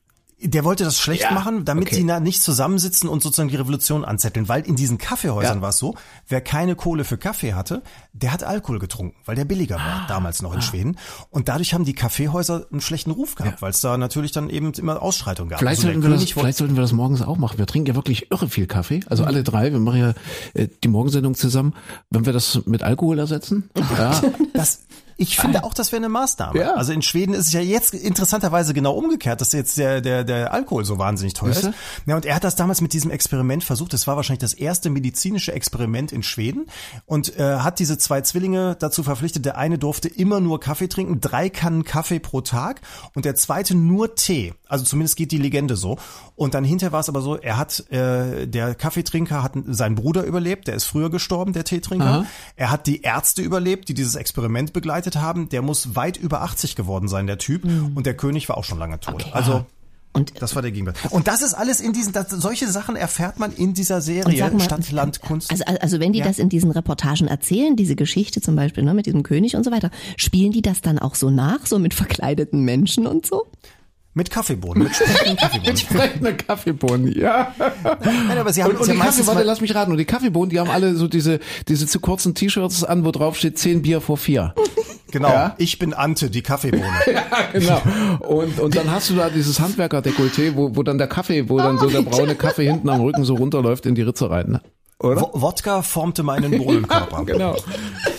Der wollte das schlecht Ja, machen, damit okay. sie na- nicht zusammensitzen und sozusagen die Revolution anzetteln. Weil in diesen Kaffeehäusern Ja. war es so, wer keine Kohle für Kaffee hatte, der hat Alkohol getrunken, weil der billiger Ah. war, damals noch in Schweden. Und dadurch haben die Kaffeehäuser einen schlechten Ruf gehabt, weil es da natürlich dann eben immer Ausschreitungen gab. Vielleicht, Also sollten wir das, vielleicht sollten wir das morgens auch machen. Wir trinken ja wirklich irre viel Kaffee. Also alle drei. Wir machen ja äh, die Morgensendung zusammen. Wenn wir das mit Alkohol ersetzen. *laughs* Ja. Das, ich finde auch, das wäre eine Maßnahme. Ja. Also in Schweden ist es ja jetzt interessanterweise genau umgekehrt, dass jetzt der, der, der Alkohol so wahnsinnig teuer ist. Ja, und er hat das damals mit diesem Experiment versucht. Das war wahrscheinlich das erste medizinische Experiment in Schweden und äh, hat diese zwei Zwillinge dazu verpflichtet. Der eine durfte immer nur Kaffee trinken, drei Kannen Kaffee pro Tag und der zweite nur Tee. Also zumindest geht die Legende so. Und dann hinterher war es aber so, er hat, äh, der Kaffeetrinker hat seinen Bruder überlebt, der ist früher gestorben, der Teetrinker. Aha. Er hat die Ärzte überlebt, die dieses Experiment begleitet haben. Der muss weit über 80 geworden sein, der Typ. Und der König war auch schon lange tot. Okay. Also Und das war der Gegenwart. Und das ist alles in diesen, das, solche Sachen erfährt man in dieser Serie mal, Stadt, Land, Kunst. Also, also wenn die Ja. das in diesen Reportagen erzählen, diese Geschichte zum Beispiel ne, mit diesem König und so weiter, spielen die das dann auch so nach, so mit verkleideten Menschen und so? Mit Kaffeebohnen, mit sprechenden *laughs* Kaffeebohnen. Entsprechende Kaffeebohnen, ja. Nein, aber sie haben Und, und ja die Kaffee, meistens warte, mal, lass mich raten. Und die Kaffeebohnen, die haben alle so diese, diese zu kurzen T-Shirts an, wo drauf steht 10 Bier vor 4. genau, Ja. ich bin Ante, die Kaffeebohne. *laughs* Ja, genau. Und, und dann hast du da dieses Handwerker-Dekolleté, wo, wo dann der Kaffee, wo dann so der braune Kaffee hinten am Rücken so runterläuft in die Ritze rein. Ne? Oder? Wo- Wodka formte meinen Bohnenkörper. *laughs* Genau.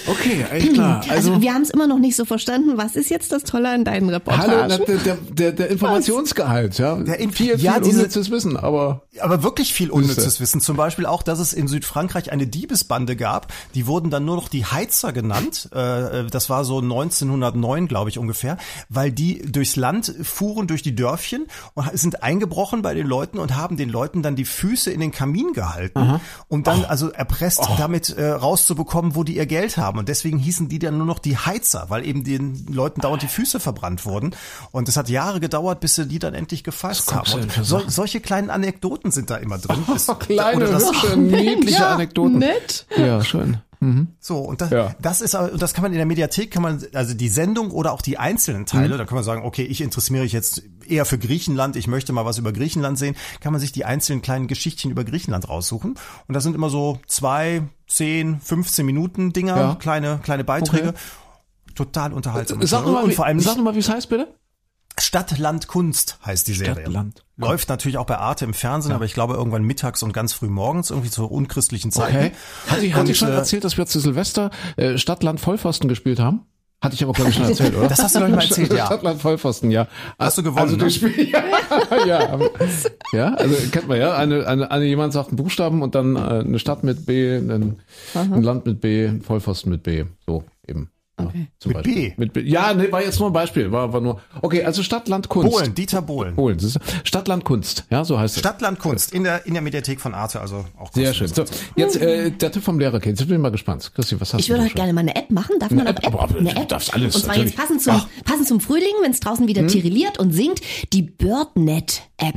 Okay, echt klar. *clears throat* Also, Also, wir haben es immer noch nicht so verstanden. Was ist jetzt das Tolle an deinen Reportagen? hallo, der, der, der, der Informationsgehalt, ja. Der Inf- viel, viel ja, diese- unnützes Wissen, aber Aber wirklich viel unnützes Wissen. Zum Beispiel auch, dass es in Südfrankreich eine Diebesbande gab. Die wurden dann nur noch die Heizer genannt. Äh, Das war so 1909, glaube ich, ungefähr. Weil die durchs Land fuhren, durch die Dörfchen und sind eingebrochen bei den Leuten und haben den Leuten dann die Füße in den Kamin gehalten. Und dann also erpresst, damit äh, rauszubekommen, wo die ihr Geld haben. Und deswegen hießen die dann nur noch die Heizer, weil eben den Leuten dauernd die Füße verbrannt wurden. Und es hat Jahre gedauert, bis sie die dann endlich gefasst haben. Und so, solche kleinen Anekdoten sind da immer drin. Das- *laughs* kleine, oder das- hübsche, niedliche *laughs* ja, Anekdoten. nett. Ja, schön. So, und das, Ja. das ist, und das kann man in der Mediathek, kann man, also die Sendung oder auch die einzelnen Teile, da kann man sagen, okay, ich interessiere mich jetzt eher für Griechenland, ich möchte mal was über Griechenland sehen, kann man sich die einzelnen kleinen Geschichtchen über Griechenland raussuchen. Und das sind immer so zwei, zehn, 15 Minuten Dinger, Ja. kleine, kleine Beiträge. Okay. Total unterhaltsam. Sag nochmal, und vor allem sag noch mal, wie es heißt, bitte? Stadt, Land, Kunst heißt die Serie. Stadt, Land, Läuft natürlich auch bei Arte im Fernsehen, aber ich glaube irgendwann mittags und ganz früh morgens, irgendwie zu unchristlichen Zeiten. Okay. Hatte ich, hatte ich schon äh, erzählt, dass wir zu Silvester äh, Stadtland Vollpfosten gespielt haben? Hatte ich aber, glaube ich, schon erzählt, oder? Das hast du, glaub ich, mal erzählt, ja. Stadtland Vollpfosten, ja. Hast du gewonnen, Also ne? das Spiel, *laughs* ja, ja, ja, also kennt man ja. Eine, eine, eine jemand sagt einen Buchstaben und dann äh, eine Stadt mit B, ein, ein Land mit B, ein Vollpfosten mit B, so eben. Ja, zum Mit Beispiel. B? Mit B. Ja, nee, war jetzt nur ein Beispiel, war, war nur. Okay, also Stadt, Land, Kunst. Bohlen, Dieter Bohlen. Bohlen. das ist- Stadt, Land, Kunst, ja, so heißt es. Stadt, Land, Kunst in der, in der Mediathek von Arte, also auch Sehr schön. So, jetzt äh, der Tipp vom Lehrer, Jetzt bin ich mal gespannt. Christi, was hast Ich du würde da heute schon? gerne mal eine App machen. Darf man Eine eine App? App? Aber Eine du App. darfst alles, Und zwar natürlich. jetzt passend zum, Ach. passend zum Frühling, wenn es draußen wieder tirilliert und singt, die BirdNet-App.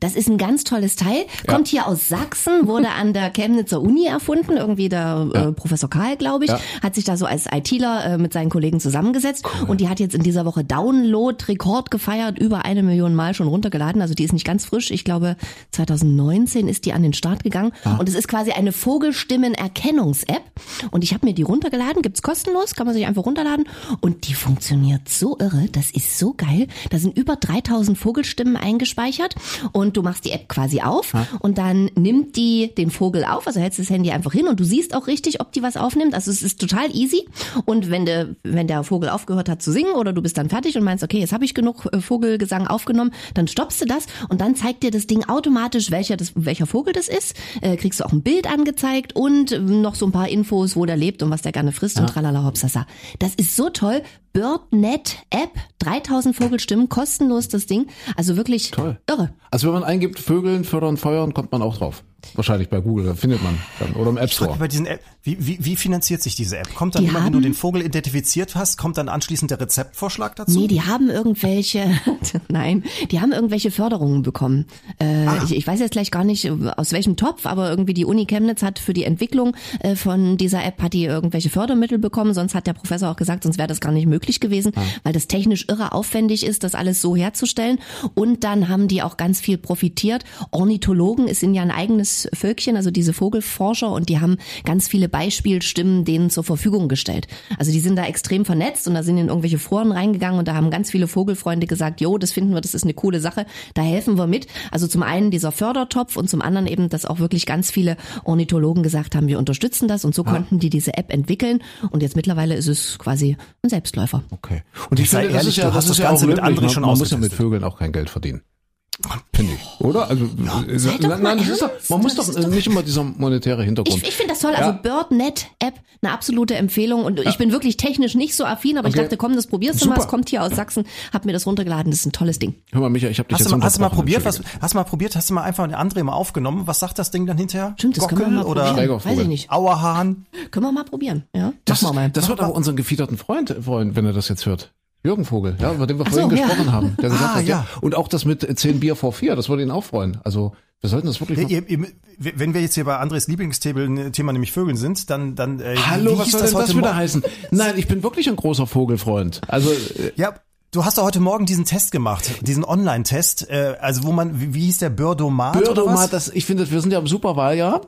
Das ist ein ganz tolles Teil. Kommt hier aus Sachsen, wurde an der Chemnitzer Uni erfunden. Irgendwie der äh, Professor Karl, glaube ich, Ja. hat sich da so als ITler äh, mit seinen Kollegen zusammengesetzt. Und die hat jetzt in dieser Woche Download-Rekord gefeiert, über eine Million Mal schon runtergeladen. Also die ist nicht ganz frisch. Ich glaube, 2019 ist die an den Start gegangen. Und es ist quasi eine Vogelstimmen-Erkennungs-App. Und ich habe mir die runtergeladen, gibt's kostenlos, kann man sich einfach runterladen. Und die funktioniert so irre, das ist so geil. Da sind über 3000 Vogelstimmen eingespeichert. Und du machst die App quasi auf und dann nimmt die den Vogel auf, also hältst das Handy einfach hin und du siehst auch richtig, ob die was aufnimmt. Also es ist total easy. Und wenn, de, wenn der Vogel aufgehört hat zu singen oder du bist dann fertig und meinst, okay, jetzt habe ich genug äh, Vogelgesang aufgenommen, dann stoppst du das und dann zeigt dir das Ding automatisch, welcher, das, welcher Vogel das ist. Äh, kriegst du auch ein Bild angezeigt und äh, noch so ein paar Infos, wo der lebt und was der gerne frisst und tralala hopsasa. Das ist so toll. BirdNet App, 3000 Vogelstimmen, kostenlos das Ding. Also wirklich Toll. irre. Also wenn man eingibt, Vögeln, fördern, feuern, kommt man auch drauf. Wahrscheinlich bei Google, da findet man dann. Oder im App Store. bei diesen App, wie, wie, wie finanziert sich diese App? Kommt dann Die immer, wenn du haben- den Vogel identifiziert hast, kommt dann anschließend der Rezeptvorschlag dazu? Nee, die haben irgendwelche, *laughs* nein, die haben irgendwelche Förderungen bekommen. Äh, ich, ich weiß jetzt gleich gar nicht, aus welchem Topf, aber irgendwie die Uni Chemnitz hat für die Entwicklung äh, von dieser App hat die irgendwelche Fördermittel bekommen. Sonst hat der Professor auch gesagt, sonst wäre das gar nicht möglich gewesen, weil das technisch irre aufwendig ist, das alles so herzustellen. Und dann haben die auch ganz viel profitiert. Ornithologen ist in ja ein eigenes Völkchen, also diese Vogelforscher, und die haben ganz viele Beispielstimmen denen zur Verfügung gestellt. Also die sind da extrem vernetzt und da sind in irgendwelche Foren reingegangen und da haben ganz viele Vogelfreunde gesagt, jo, das finden wir, das ist eine coole Sache, da helfen wir mit. Also zum einen dieser Fördertopf und zum anderen eben, dass auch wirklich ganz viele Ornithologen gesagt haben, wir unterstützen das und so konnten die diese App entwickeln und jetzt mittlerweile ist es quasi ein Selbstläufer. Okay. Und ich Sei finde, das ehrlich, ist ja, du das hast das ja Ganze auch mit löblich. anderen schon man muss ja mit. Vögeln auch kein Geld verdienen. Finde ich. Oder? Also, äh, Sei doch nein, doch, man muss doch ist doch- nicht immer dieser monetäre Hintergrund. Ich, ich finde das toll. Ja. Also BirdNet-App, eine absolute Empfehlung. Und ich bin wirklich technisch nicht so affin, aber ich Okay. dachte, komm, das probierst du mal. Super. Es kommt hier aus Sachsen, hab mir das runtergeladen. Das ist ein tolles Ding. Hör mal, Micha, ich habe dich Hast jetzt du, mal, hast du mal probiert, was, hast du mal probiert, hast du mal einfach eine André mal aufgenommen? Was sagt das Ding dann hinterher? Stimmt, das können wir Gockel mal oder probieren. Weiß ich nicht. Auerhahn? Können wir mal probieren. Ja, Das, mal. das wird aber unseren gefiederten Freund freuen, wenn er das jetzt hört. Jürgen Vogel, ja, über den wir Ach vorhin so, ja. gesprochen haben. Der gesagt Ah, hat, ja. ja. Und auch das mit 10 Bier vor 4, das würde ihn auch freuen. Also, wir sollten das wirklich Ja, ihr, ihr, wenn wir jetzt hier bei Andres Lieblingsthema Thema nämlich Vögeln sind, dann, dann äh, Hallo, was soll denn das wieder Morgen? heißen? Nein, ich bin wirklich ein großer Vogelfreund. Also, äh, Ja, du hast doch heute Morgen diesen Test gemacht, diesen Online-Test, äh, also wo man, wie, wie hieß der, Bürdomat, was? das, ich finde, wir sind ja im Superwahljahr.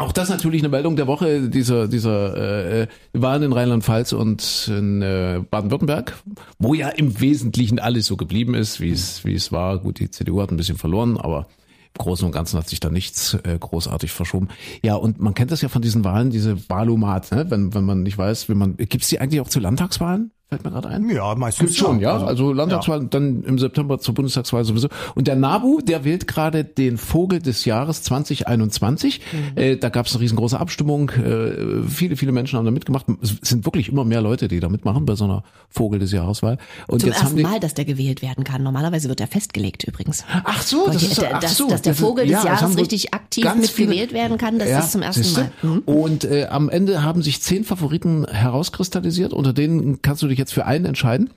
Auch das natürlich eine Meldung der Woche, dieser, dieser äh, Wahlen in Rheinland-Pfalz und in äh, Baden-Württemberg, wo ja im Wesentlichen alles so geblieben ist, wie es, wie es war. Gut, die CDU hat ein bisschen verloren, aber im Großen und Ganzen hat sich da nichts äh, großartig verschoben. Ja, und man kennt das ja von diesen Wahlen, diese Wahlomat, ne? wenn, wenn man nicht weiß, wie man, gibt's die eigentlich auch zu Landtagswahlen? Fällt mir gerade ein. Ja, meistens Gibt's schon, ja. Also Landtagswahl, dann im September zur Bundestagswahl sowieso. Und der NABU, der wählt gerade den Vogel des Jahres 2021. Äh, da gab es eine riesengroße Abstimmung. Äh, viele, viele Menschen haben da mitgemacht. Es sind wirklich immer mehr Leute, die da mitmachen bei so einer Vogel des Jahreswahl. Und Zum jetzt haben ersten die. Mal, dass der gewählt werden kann. Normalerweise wird er festgelegt übrigens. Ach so, das ist ach dass- so, dass der das ist- Vogel des ja, Jahres haben richtig aktiv mitgewählt werden kann, das ist zum ersten? Mal. Mhm. Und äh, am Ende haben sich zehn Favoriten herauskristallisiert, unter denen kannst du dich jetzt für einen entscheiden.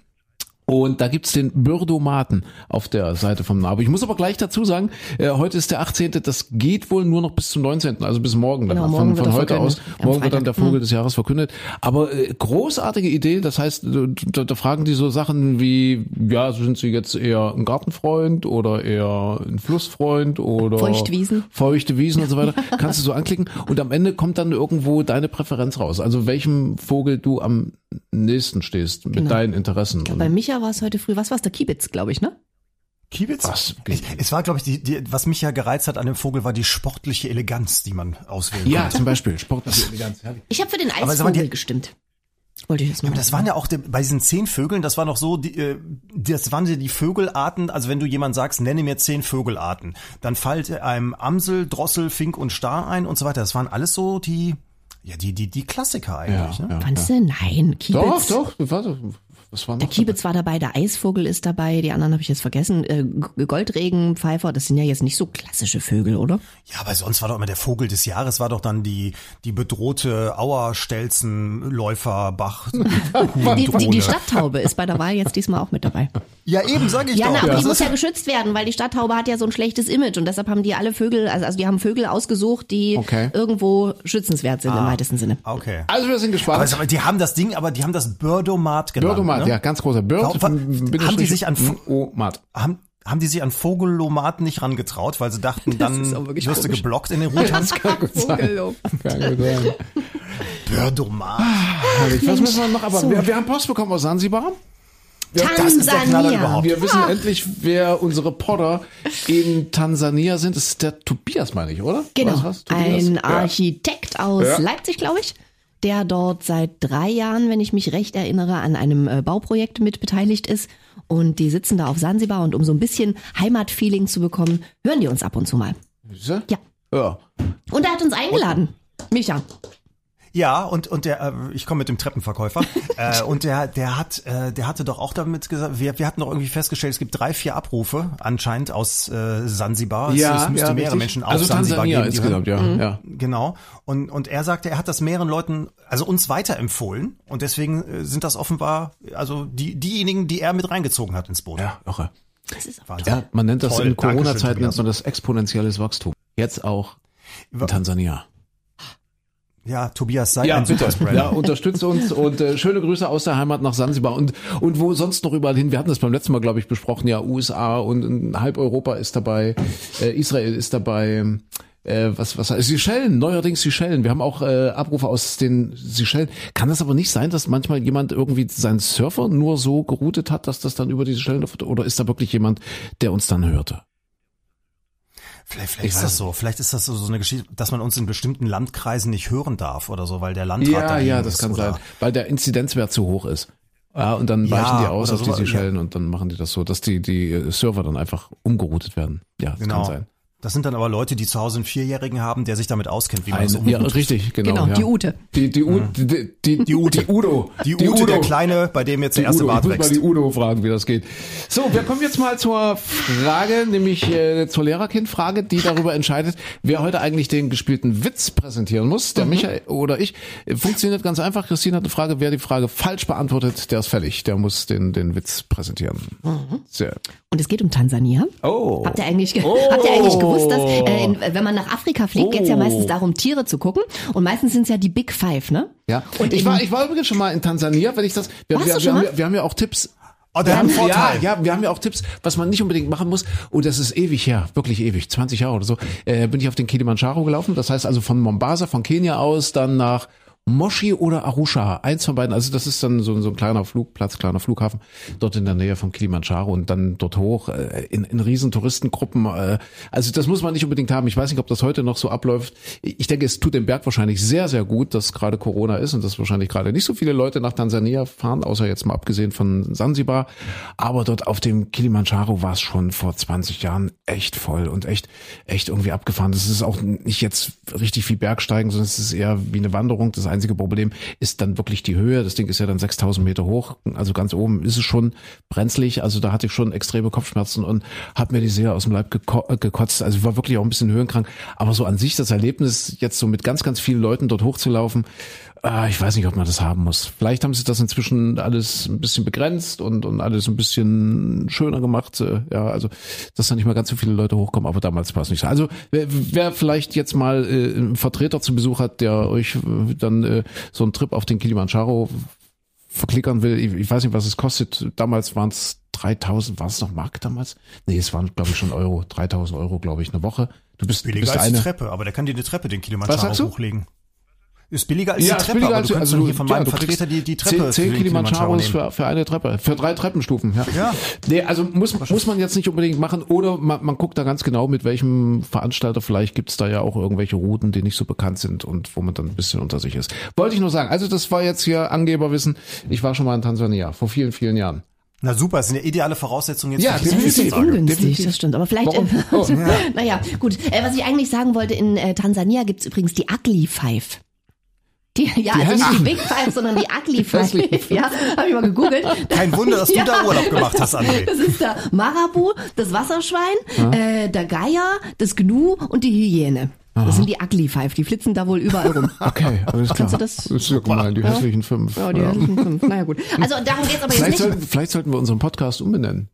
Und da gibt's den Bürdomaten auf der Seite vom Nabo. Ich muss aber gleich dazu sagen, äh, heute ist der 18. Das geht wohl nur noch bis zum 19., also bis morgen. Dann Genau, von morgen von er heute aus. Morgen wird dann der Freitag. Vogel des Jahres verkündet. Aber äh, großartige Idee. Das heißt, da, da fragen die so Sachen wie, ja, sind Sie jetzt eher ein Gartenfreund oder eher ein Flussfreund oder Feuchtwiesen. feuchte Wiesen und so weiter. Kannst du so anklicken und am Ende kommt dann irgendwo deine Präferenz raus. Also welchem Vogel du am nächsten stehst mit Genau. deinen Interessen. Und Bei Micha war es heute früh, was war es, der Kiebitz, glaube ich, ne? Kiebitz? Was? Es war, glaube ich, die, die, was mich ja gereizt hat an dem Vogel, war die sportliche Eleganz, die man auswählen ja, konnte. zum Beispiel sportliche Eleganz. herrlich. Ich habe für den Eisvogel gestimmt. Wollte ich jetzt mal Aber das waren ja auch die, bei diesen zehn Vögeln, das war noch so, die, äh, das waren ja die Vögelarten, also wenn du jemand sagst, nenne mir zehn Vögelarten, dann fällt einem Amsel, Drossel, Fink und Star ein und so weiter. Das waren alles so die, ja, die, die, die Klassiker eigentlich. Ja, ne? ja. Fandst du? Nein, Kiebitz. Doch, doch, warte, was war noch? Der Kiebitz war dabei, der Eisvogel ist dabei, die anderen habe ich jetzt vergessen. Äh, G- Goldregenpfeifer, das sind ja jetzt nicht so klassische Vögel, oder? Ja, aber sonst war doch immer der Vogel des Jahres, war doch dann die, die bedrohte Auerstelzen, Läufer, Bach, *laughs* Die, die, die Stadttaube ist bei der Wahl jetzt diesmal auch mit dabei. Ja, eben, sag ich Ja, doch. na, aber die muss ja geschützt werden, weil die Stadttaube hat ja so ein schlechtes Image und deshalb haben die alle Vögel, also, also die haben Vögel ausgesucht, die Okay. irgendwo schützenswert sind im weitesten Sinne. Okay. Also wir sind gespannt. Aber die haben das Ding, aber die haben das Birdomat genannt. Birdomat, ne? ja, ganz großer Bird. Warum- haben die sich an Fu- Omat. haben, haben die sich an Vogelomaten nicht rangetraut, weil sie dachten, dann wirst du geblockt in den Routern? *laughs* Kann gut sein. Kann gut sein. Birdomat. Herrlich. Was müssen wir noch? Aber wir, wir haben Post bekommen aus Sansibar. das ist der Knaller Tansania. überhaupt. Wir wissen endlich, wer unsere Potter in Tansania sind. Das ist der Tobias, meine ich, oder? Genau, Was, was, Tobias? ein Ja. Architekt aus Ja. Leipzig, glaube ich, der dort seit drei Jahren, wenn ich mich recht erinnere, an einem äh, Bauprojekt mit beteiligt ist. Und die sitzen da auf Sansibar und um so ein bisschen Heimatfeeling zu bekommen, hören die uns ab und zu mal. Ja. Ja. Und er hat uns eingeladen. Micha. Ja, und, und der, äh, ich komme mit dem Treppenverkäufer, *laughs* äh, und der, der hat, äh, der hatte doch auch damit gesagt, wir, wir hatten doch irgendwie festgestellt, es gibt drei, vier Abrufe anscheinend aus äh, Sansibar. Es, es müsste mehrere richtig. Menschen auf also Sansibar Tansania geben. die insgesamt, ja. ja. Genau. Und, und er sagte, er hat das mehreren Leuten, also uns weiterempfohlen. Und deswegen äh, sind das offenbar, also die, diejenigen, die er mit reingezogen hat ins Boot. Ja, irre. Das ist Wahnsinn. Ja, man nennt das Toll. in Corona-Zeiten nennt man das exponentielles Wachstum. Jetzt auch in Tansania. Ja, Tobias, sei Ja, ein bitte. Ja, unterstütze uns und äh, schöne Grüße aus der Heimat nach Sansibar und und wo sonst noch überall hin. Wir hatten das beim letzten Mal, glaube ich, besprochen. Ja, USA und, und halb Europa ist dabei, äh, Israel ist dabei. Äh, was was Seychellen, neuerdings Seychellen. Wir haben auch äh, Abrufe aus den Seychellen. Kann das aber nicht sein, dass manchmal jemand irgendwie seinen Surfer nur so geroutet hat, dass das dann über die Seychellen läuft? Oder ist da wirklich jemand, der uns dann hörte? Vielleicht, vielleicht Ich ist das so. Vielleicht ist das so, so eine Geschichte, dass man uns in bestimmten Landkreisen nicht hören darf oder so, weil der Landrat Ja, dagegen ja, das ist kann oder sein, weil der Inzidenzwert zu hoch ist. Ja, und dann Ja, weichen die aus auf die so, Seychellen und dann machen die das so, dass die, die Server dann einfach umgeroutet werden. Ja, das Genau. kann sein. Das sind dann aber Leute, die zu Hause einen Vierjährigen haben, der sich damit auskennt, wie man Ein, das ja, richtig, genau. Genau, ja. die Ute. Die, die, U, die, die, die, Ute. Die Udo. Die Ute, der Kleine, bei dem jetzt der erste Udo. Ich Bart muss mal wächst. die Udo fragen, wie das geht. So, wir kommen jetzt mal zur Frage, nämlich äh, zur Lehrerkind-Frage, die darüber *laughs* entscheidet, wer heute eigentlich den gespielten Witz präsentieren muss, Mhm. der Michael oder ich. Äh, Funktioniert ganz einfach. Christine hat eine Frage, wer die Frage falsch beantwortet, der ist fällig. Der muss den, den Witz präsentieren. Sehr. Und es geht um Tansania. Oh. Habt ihr eigentlich, ge Oh. habt ihr eigentlich gewusst, dass äh, in, wenn man nach Afrika fliegt, geht's ja Oh. meistens darum, Tiere zu gucken. Und meistens sind's ja die Big Five, ne? Ja, Und ich war, ich war übrigens schon mal in Tansania, wenn ich das, wir, Warst wir, du wir, schon haben, mal? ja- wir haben ja auch Tipps. Oh, der hat einen Vorteil. Ja, ja, wir haben ja auch Tipps, was man nicht unbedingt machen muss. Und das ist ewig her, wirklich ewig, 20 Jahre oder so. Äh, bin ich auf den Kilimanjaro gelaufen. Das heißt also von Mombasa, von Kenia aus, dann nach Moshi oder Arusha, eins von beiden. Also das ist dann so, so ein kleiner Flugplatz, kleiner Flughafen, dort in der Nähe von Kilimanjaro und dann dort hoch äh, in, in riesen Touristengruppen. Äh, also das muss man nicht unbedingt haben. Ich weiß nicht, ob das heute noch so abläuft. Ich denke, es tut dem Berg wahrscheinlich sehr, sehr gut, dass gerade Corona ist und dass wahrscheinlich gerade nicht so viele Leute nach Tansania fahren, außer jetzt mal abgesehen von Sansibar. Aber dort auf dem Kilimanjaro war es schon vor 20 Jahren echt voll und echt, echt irgendwie abgefahren. Das ist auch nicht jetzt richtig viel Bergsteigen, sondern es ist eher wie eine Wanderung. Das einzige Problem ist dann wirklich die Höhe. Das Ding ist ja dann 6000 Meter hoch. Also ganz oben ist es schon brenzlig. Also da hatte ich schon extreme Kopfschmerzen und habe mir die Seele aus dem Leib geko äh, gekotzt. Also ich war wirklich auch ein bisschen höhenkrank. Aber so an sich das Erlebnis, jetzt so mit ganz, ganz vielen Leuten dort hochzulaufen, ah, ich weiß nicht, ob man das haben muss. Vielleicht haben sie das inzwischen alles ein bisschen begrenzt und, und alles ein bisschen schöner gemacht. äh, Ja, also, dass da nicht mehr ganz so viele Leute hochkommen, aber damals war es nicht so. Also, wer, wer vielleicht jetzt mal äh, einen Vertreter zu Besuch hat, der euch äh, dann äh, so einen Trip auf den Kilimanjaro verklickern will, ich, ich weiß nicht, was es kostet. Damals waren es 3000, war es noch Mark damals? Nee, es waren, glaube ich, schon Euro. 3000 Euro, glaube ich, eine Woche. Du bist, Billiger bist als eine. Treppe, aber der kann dir eine Treppe den Kilimanjaro hochlegen. Ist billiger als Ja, die Treppe, billiger aber als- du kannst also hier von meinem ja, du Vertreter die, die Treppe Zehn, zehn für den Kilimanjaro Kilimanjaros nehmen. für, für eine Treppe, für drei Treppenstufen. Ja. Ja. Nee, also muss, muss man jetzt nicht unbedingt machen oder man, man guckt da ganz genau, mit welchem Veranstalter. Vielleicht gibt's da ja auch irgendwelche Routen, die nicht so bekannt sind und wo man dann ein bisschen unter sich ist. Wollte ich nur sagen. Also das war jetzt hier Angeberwissen. Ich war schon mal in Tansania vor vielen, vielen Jahren. Na super, das sind ja ideale Voraussetzungen jetzt Ja, für die Das ist Frage. ungünstig, definitiv. das stimmt. Aber vielleicht. Warum? *laughs* Oh. naja, *laughs* gut. Äh, was ich eigentlich sagen wollte, in äh, Tansania gibt's übrigens die Ugly Five. Die, ja, also nicht die. Big Five, sondern die Ugly *laughs* Five. *laughs* Ja, habe ich mal gegoogelt. Kein Wunder, dass du Ja. da Urlaub gemacht hast, André. Das ist der Marabu, das Wasserschwein, äh, der Geier, das Gnu und die Hyäne. Das sind die Ugly Five, die flitzen da wohl überall rum. *laughs* Okay, alles klar. Kannst du das- ist ja gemein, die hässlichen fünf. Ja, die Ja. hässlichen fünf. Naja, gut. Also darum geht's aber jetzt Vielleicht, nicht. sollten, vielleicht sollten wir unseren Podcast umbenennen.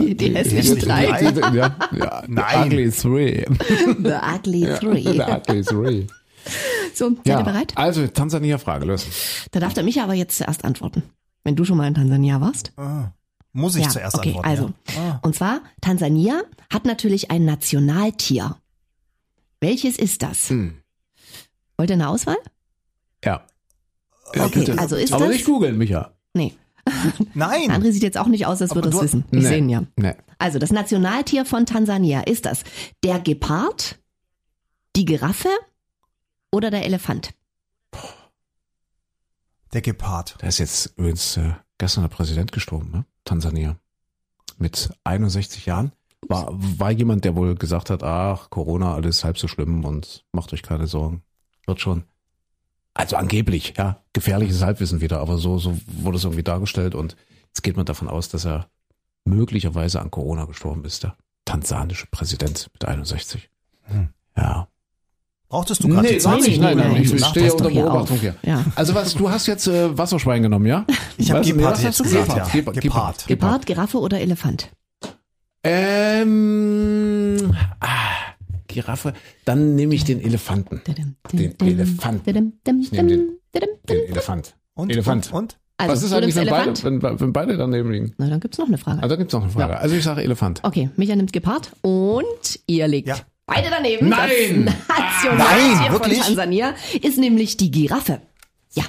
Die, die hässlichen drei. drei. Ja, ja, Nein. The Ugly Three. The Ugly Three. The Ugly Three. So, seid Ja, ihr bereit? also Tansania-Frage lösen. Da darf der Micha aber jetzt zuerst antworten. Wenn du schon mal in Tansania warst. Ah, Muss ich ja, zuerst okay, antworten? also. ja? Ah. Und zwar, Tansania hat natürlich ein Nationaltier. Welches ist das? Hm. Wollt ihr eine Auswahl? Ja. Ja, Okay, bitte. also ist Aber das- nicht googeln, Micha. Nee. *laughs* Nein. André sieht jetzt auch nicht aus, als würde er du- es wissen. Ich Nee. sehe ihn ja. Nee. Also, das Nationaltier von Tansania ist das der Gepard, die Giraffe oder der Elefant? Der Gepard. Da ist jetzt übrigens äh, gestern der Präsident gestorben, ne? Tansania. Mit 61 Jahren. War, war jemand, der wohl gesagt hat, ach, Corona, alles halb so schlimm und macht euch keine Sorgen. Wird schon. Also angeblich, ja. Gefährliches Halbwissen wieder, aber so, so wurde es irgendwie dargestellt und jetzt geht man davon aus, dass er möglicherweise an Corona gestorben ist, der tansanische Präsident mit 61. Hm. Ja. Brauchtest du gerade Nee, gar nicht, nein, nein, ich Mach stehe unter Beobachtung auf. hier. Ja. Also was, du hast jetzt äh, Wasserschwein genommen, ja? Ich habe? Gepard jetzt gesagt, gesagt? ja. Gepard. Gepard. Gepard, Giraffe oder Elefant? Ähm, ah, Giraffe. Dann nehme ich den Elefanten. Den Elefant. Ich nehme den- Den Elefant. Und, Elefant. Und, und? Also, Was ist eigentlich, wenn beide, wenn, wenn beide daneben liegen? Na, dann gibt's noch eine Frage. Also da gibt's noch eine Frage. Also ich sage Elefant. Okay, Micha nimmt Gepard und ihr liegt Ja. Beide daneben. Nein! Das *laughs* Nationaltier Nein, von wirklich? Tansania ist nämlich die Giraffe. Ja,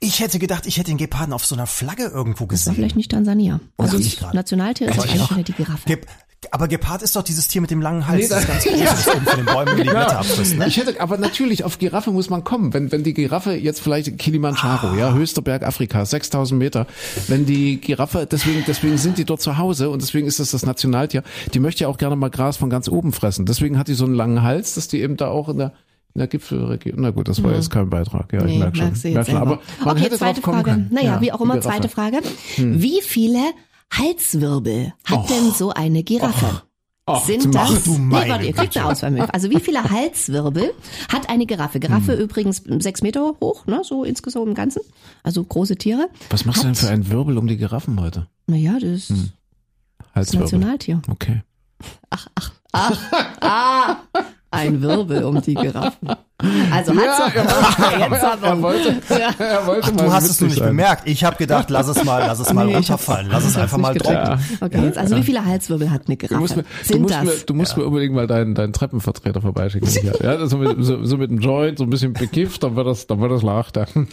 Ich hätte gedacht, ich hätte den Geparden auf so einer Flagge irgendwo das war gesehen. vielleicht nicht Tansania. Also dachte ich. Nationaltier ist Aber eigentlich ich- wieder die Giraffe. Gep aber Gepard ist doch dieses Tier mit dem langen Hals, Nee, *laughs* das das- ganz groß ist, um von den Bäumen die Blätter abfrisst. Ne? Ich hätte, aber natürlich, auf Giraffe muss man kommen. Wenn, wenn die Giraffe jetzt vielleicht Kilimanjaro, ja, höchster Berg Afrikas, 6000 Meter, wenn die Giraffe, deswegen, deswegen sind die dort zu Hause und deswegen ist das das Nationaltier, die möchte ja auch gerne mal Gras von ganz oben fressen. Deswegen hat die so einen langen Hals, dass die eben da auch in der, in der Gipfelregion, na gut, das war jetzt kein Beitrag, ja, ich Mhm. Nee, merke schon. Merk schon. Aber man okay, hätte zweite drauf kommen Frage. können. Naja, Ja, wie auch immer. Hm. zweite Frage. Wie viele Halswirbel hat denn so eine Giraffe? Ach, Sind zum- das, Ach du nee, warte, ihr kriegt eine Auswahl mit. Also wie viele Halswirbel hat eine Giraffe? Giraffe übrigens sechs Meter hoch, ne, so insgesamt im Ganzen. Also große Tiere. Was machst du denn Hat- für einen Wirbel um die Giraffen heute? Naja, das ist Hm. Halswirbel. Nationaltier. Okay. *laughs* Ah, ein Wirbel um die Giraffen. Also hat Ja, sie, er jetzt aber. Er wollte, *laughs* Ja. er wollte mal Du hast es nur nicht sein. bemerkt. Ich habe gedacht, lass es mal, lass es mal Nee, ich runterfallen. Lass es einfach mal gecheckt. Okay, jetzt, also wie viele Halswirbel hat eine Du Giraffe? musst mir, du Sind musst das? mir, du musst mir unbedingt mal deinen, deinen Treppenvertreter vorbeischicken. *laughs* Ja, ja so, mit, so, so mit einem Joint, so ein bisschen bekifft, dann wird das, dann wird das leicht. Dann. *laughs*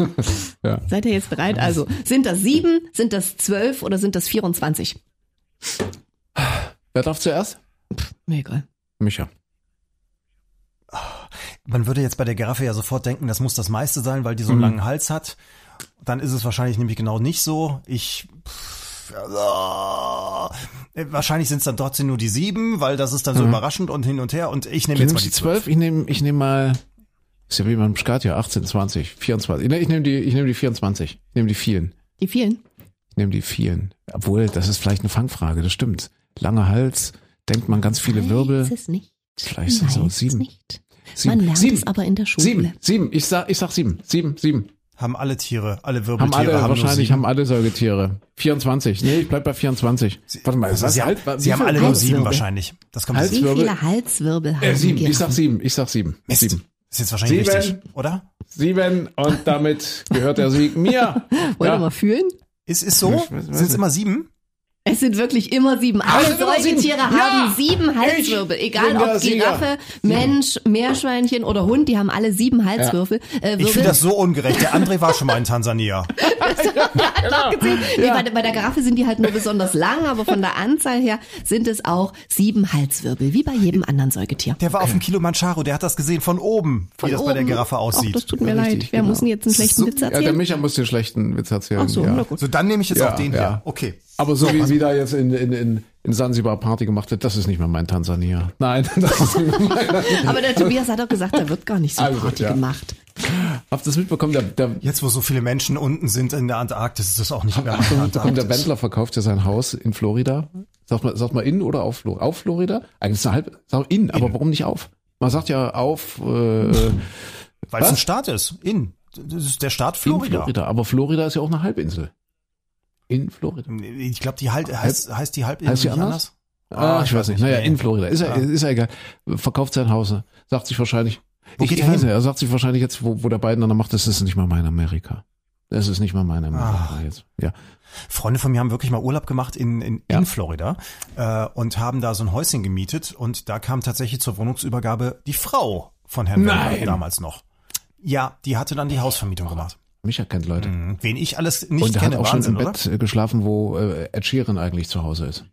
ja. Seid ihr jetzt bereit? Also, sind das sieben, sind das zwölf oder sind das 24? Wer darf zuerst? Mir egal. Micha. Man würde jetzt bei der Giraffe ja sofort denken, das muss das meiste sein, weil die Mhm. so einen langen Hals hat. Dann ist es wahrscheinlich nämlich genau nicht so. Ich pff, äh, wahrscheinlich sind es dann trotzdem nur die sieben, weil das ist dann so überraschend und hin und her. Und ich nehme jetzt mal die zwölf, ich nehme ich nehm mal, ist ja wie beim Skat ja, 18, 20, 24. Ich nehme nehm die, ich nehme die 24. Ich nehme die vielen. Die vielen? Ich nehme die vielen. Obwohl, das ist vielleicht eine Fangfrage, das stimmt. Langer Hals, denkt man ganz viele Wirbel. Weiß es nicht. Vielleicht sind es auch Weiß es sieben. nicht. Sieben. Man lernt sieben. es aber in der Schule. Sieben, sieben. Ich sag, ich sag sieben. Sieben, sieben. Haben alle Tiere, alle Haben Wirbeltiere alle, haben wahrscheinlich haben alle Säugetiere. 24. Nee, ich bleib bei 24. Warte mal, Also was? sie haben, Halt, sie wie haben alle nur Halswirbel? sieben wahrscheinlich. Das kommt Hals- Wie Halswirbel? viele Halswirbel haben Äh, sieben. Ich sag sieben. Ich sag sieben. Mist. Sieben. Ist jetzt wahrscheinlich Sieben. richtig, oder? Sieben. Und damit gehört der Sieg mir. *laughs* Wollt ihr Ja. mal fühlen? Ist ist so? Sind es immer sieben? Es sind wirklich immer sieben. Alle. Säugetiere Ja, haben sieben Halswirbel. Egal ob Sieger. Giraffe, Mensch, Meerschweinchen oder Hund, die haben alle sieben Halswirbel. Äh, Ich finde das so ungerecht. Der André war schon mal in Tansania. *laughs* Nee, bei, der- bei der Giraffe sind die halt nur besonders lang, aber von der Anzahl her sind es auch sieben Halswirbel, wie bei jedem anderen Säugetier. Der war auf dem Kilimanjaro, der hat das gesehen von oben, wie das bei der oben. Giraffe aussieht. Ach, das tut mir Richtig, leid. Wer genau. muss denn jetzt einen schlechten So- Witz Ja, der erzählen? Micha muss den schlechten Witz erzählen. Ach so, ja. na gut. so, dann nehme ich jetzt Ja, auch den ja. hier. Okay. Aber so wie sie da jetzt in, in, in, in Sansibar Party gemacht hat, das ist nicht mehr mein Tansania. Nein, *laughs* das ist nicht mehr mein *laughs* Aber der Tobias hat doch gesagt, da wird gar nicht so Also, Party ja. gemacht. Habt ihr das mitbekommen? Der, der, Jetzt, wo so viele Menschen unten sind in der Antarktis, ist das auch nicht mehr Habt ihr meine mitbekommen, der Antarktis. Wendler verkauft ja sein Haus in Florida. Sagt man, sagt man in oder auf Florida? Auf Florida? Eigentlich ist es eine halb, sag in, aber warum nicht auf? Man sagt ja auf, äh, Weil es ein Staat ist. In. Das ist der Staat in Florida. Florida. Aber Florida ist ja auch eine Halbinsel. In Florida. Ich glaube, die halt, heißt, heißt die Halbinsel Heißt die anders? anders? Ah, ich weiß nicht. Naja, in Florida. Ist ja, ist ja egal. Verkauft sein Haus. Sagt sich wahrscheinlich. Wo ich er weiß nicht, er sagt sich wahrscheinlich jetzt, wo, wo der Biden dann macht, das ist nicht mal mein Amerika. Das ist nicht mal mein Amerika Ah. jetzt. Ja. Freunde von mir haben wirklich mal Urlaub gemacht in, in, Ja. in Florida äh, und haben da so ein Häuschen gemietet und da kam tatsächlich zur Wohnungsübergabe die Frau von Herrn Nein. Damals noch. Ja, die hatte dann die Hausvermietung gemacht. Micha kennt Leute. Mhm. Wen ich alles nicht Und kenne, hat auch Wahnsinn, schon im oder? Bett äh, geschlafen, wo äh, Ed Sheeran eigentlich zu Hause ist.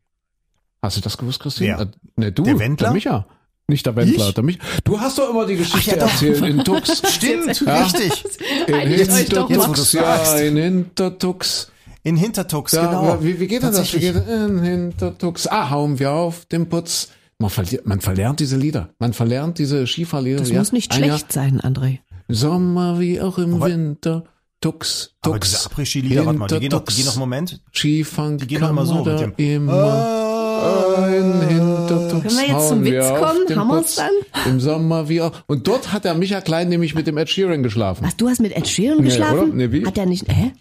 Hast du das gewusst, Christine? Wer? Äh, ne, du, Der Wendler? Der Micha. Nicht der Wendler, Ich? der Micha. Du hast doch immer die Geschichte ja, doch. erzählt in Tux. *laughs* Stimmt, Ja. richtig. In. Hintertux, ja, in Hintertux. In Hintertux, Da, genau. Wie, wie geht denn das? Wie geht in Hintertux? Ah, hauen wir auf den Putz. Man verliert, man verlernt diese Lieder. Man verlernt diese Skifahrlieder. Das ja. muss nicht Ein Jahr schlecht sein, André. Sommer wie auch im Aber- Winter. Tux, Tux. Aber diese Après-Ski-Lieder, warte mal, die gehen, doch, die gehen noch einen Moment. Skifahren Die gehen doch immer so mit dem, immer ein Hintertux. Können wir jetzt zum Witz kommen? Haben wir's Putz. Im Sommer wie auch. Und dort hat der Micha Klein nämlich mit dem Ed Sheeran geschlafen. Was, du hast mit Ed Sheeran Nee, geschlafen? oder? Nee, wie? Hat der nicht, hä?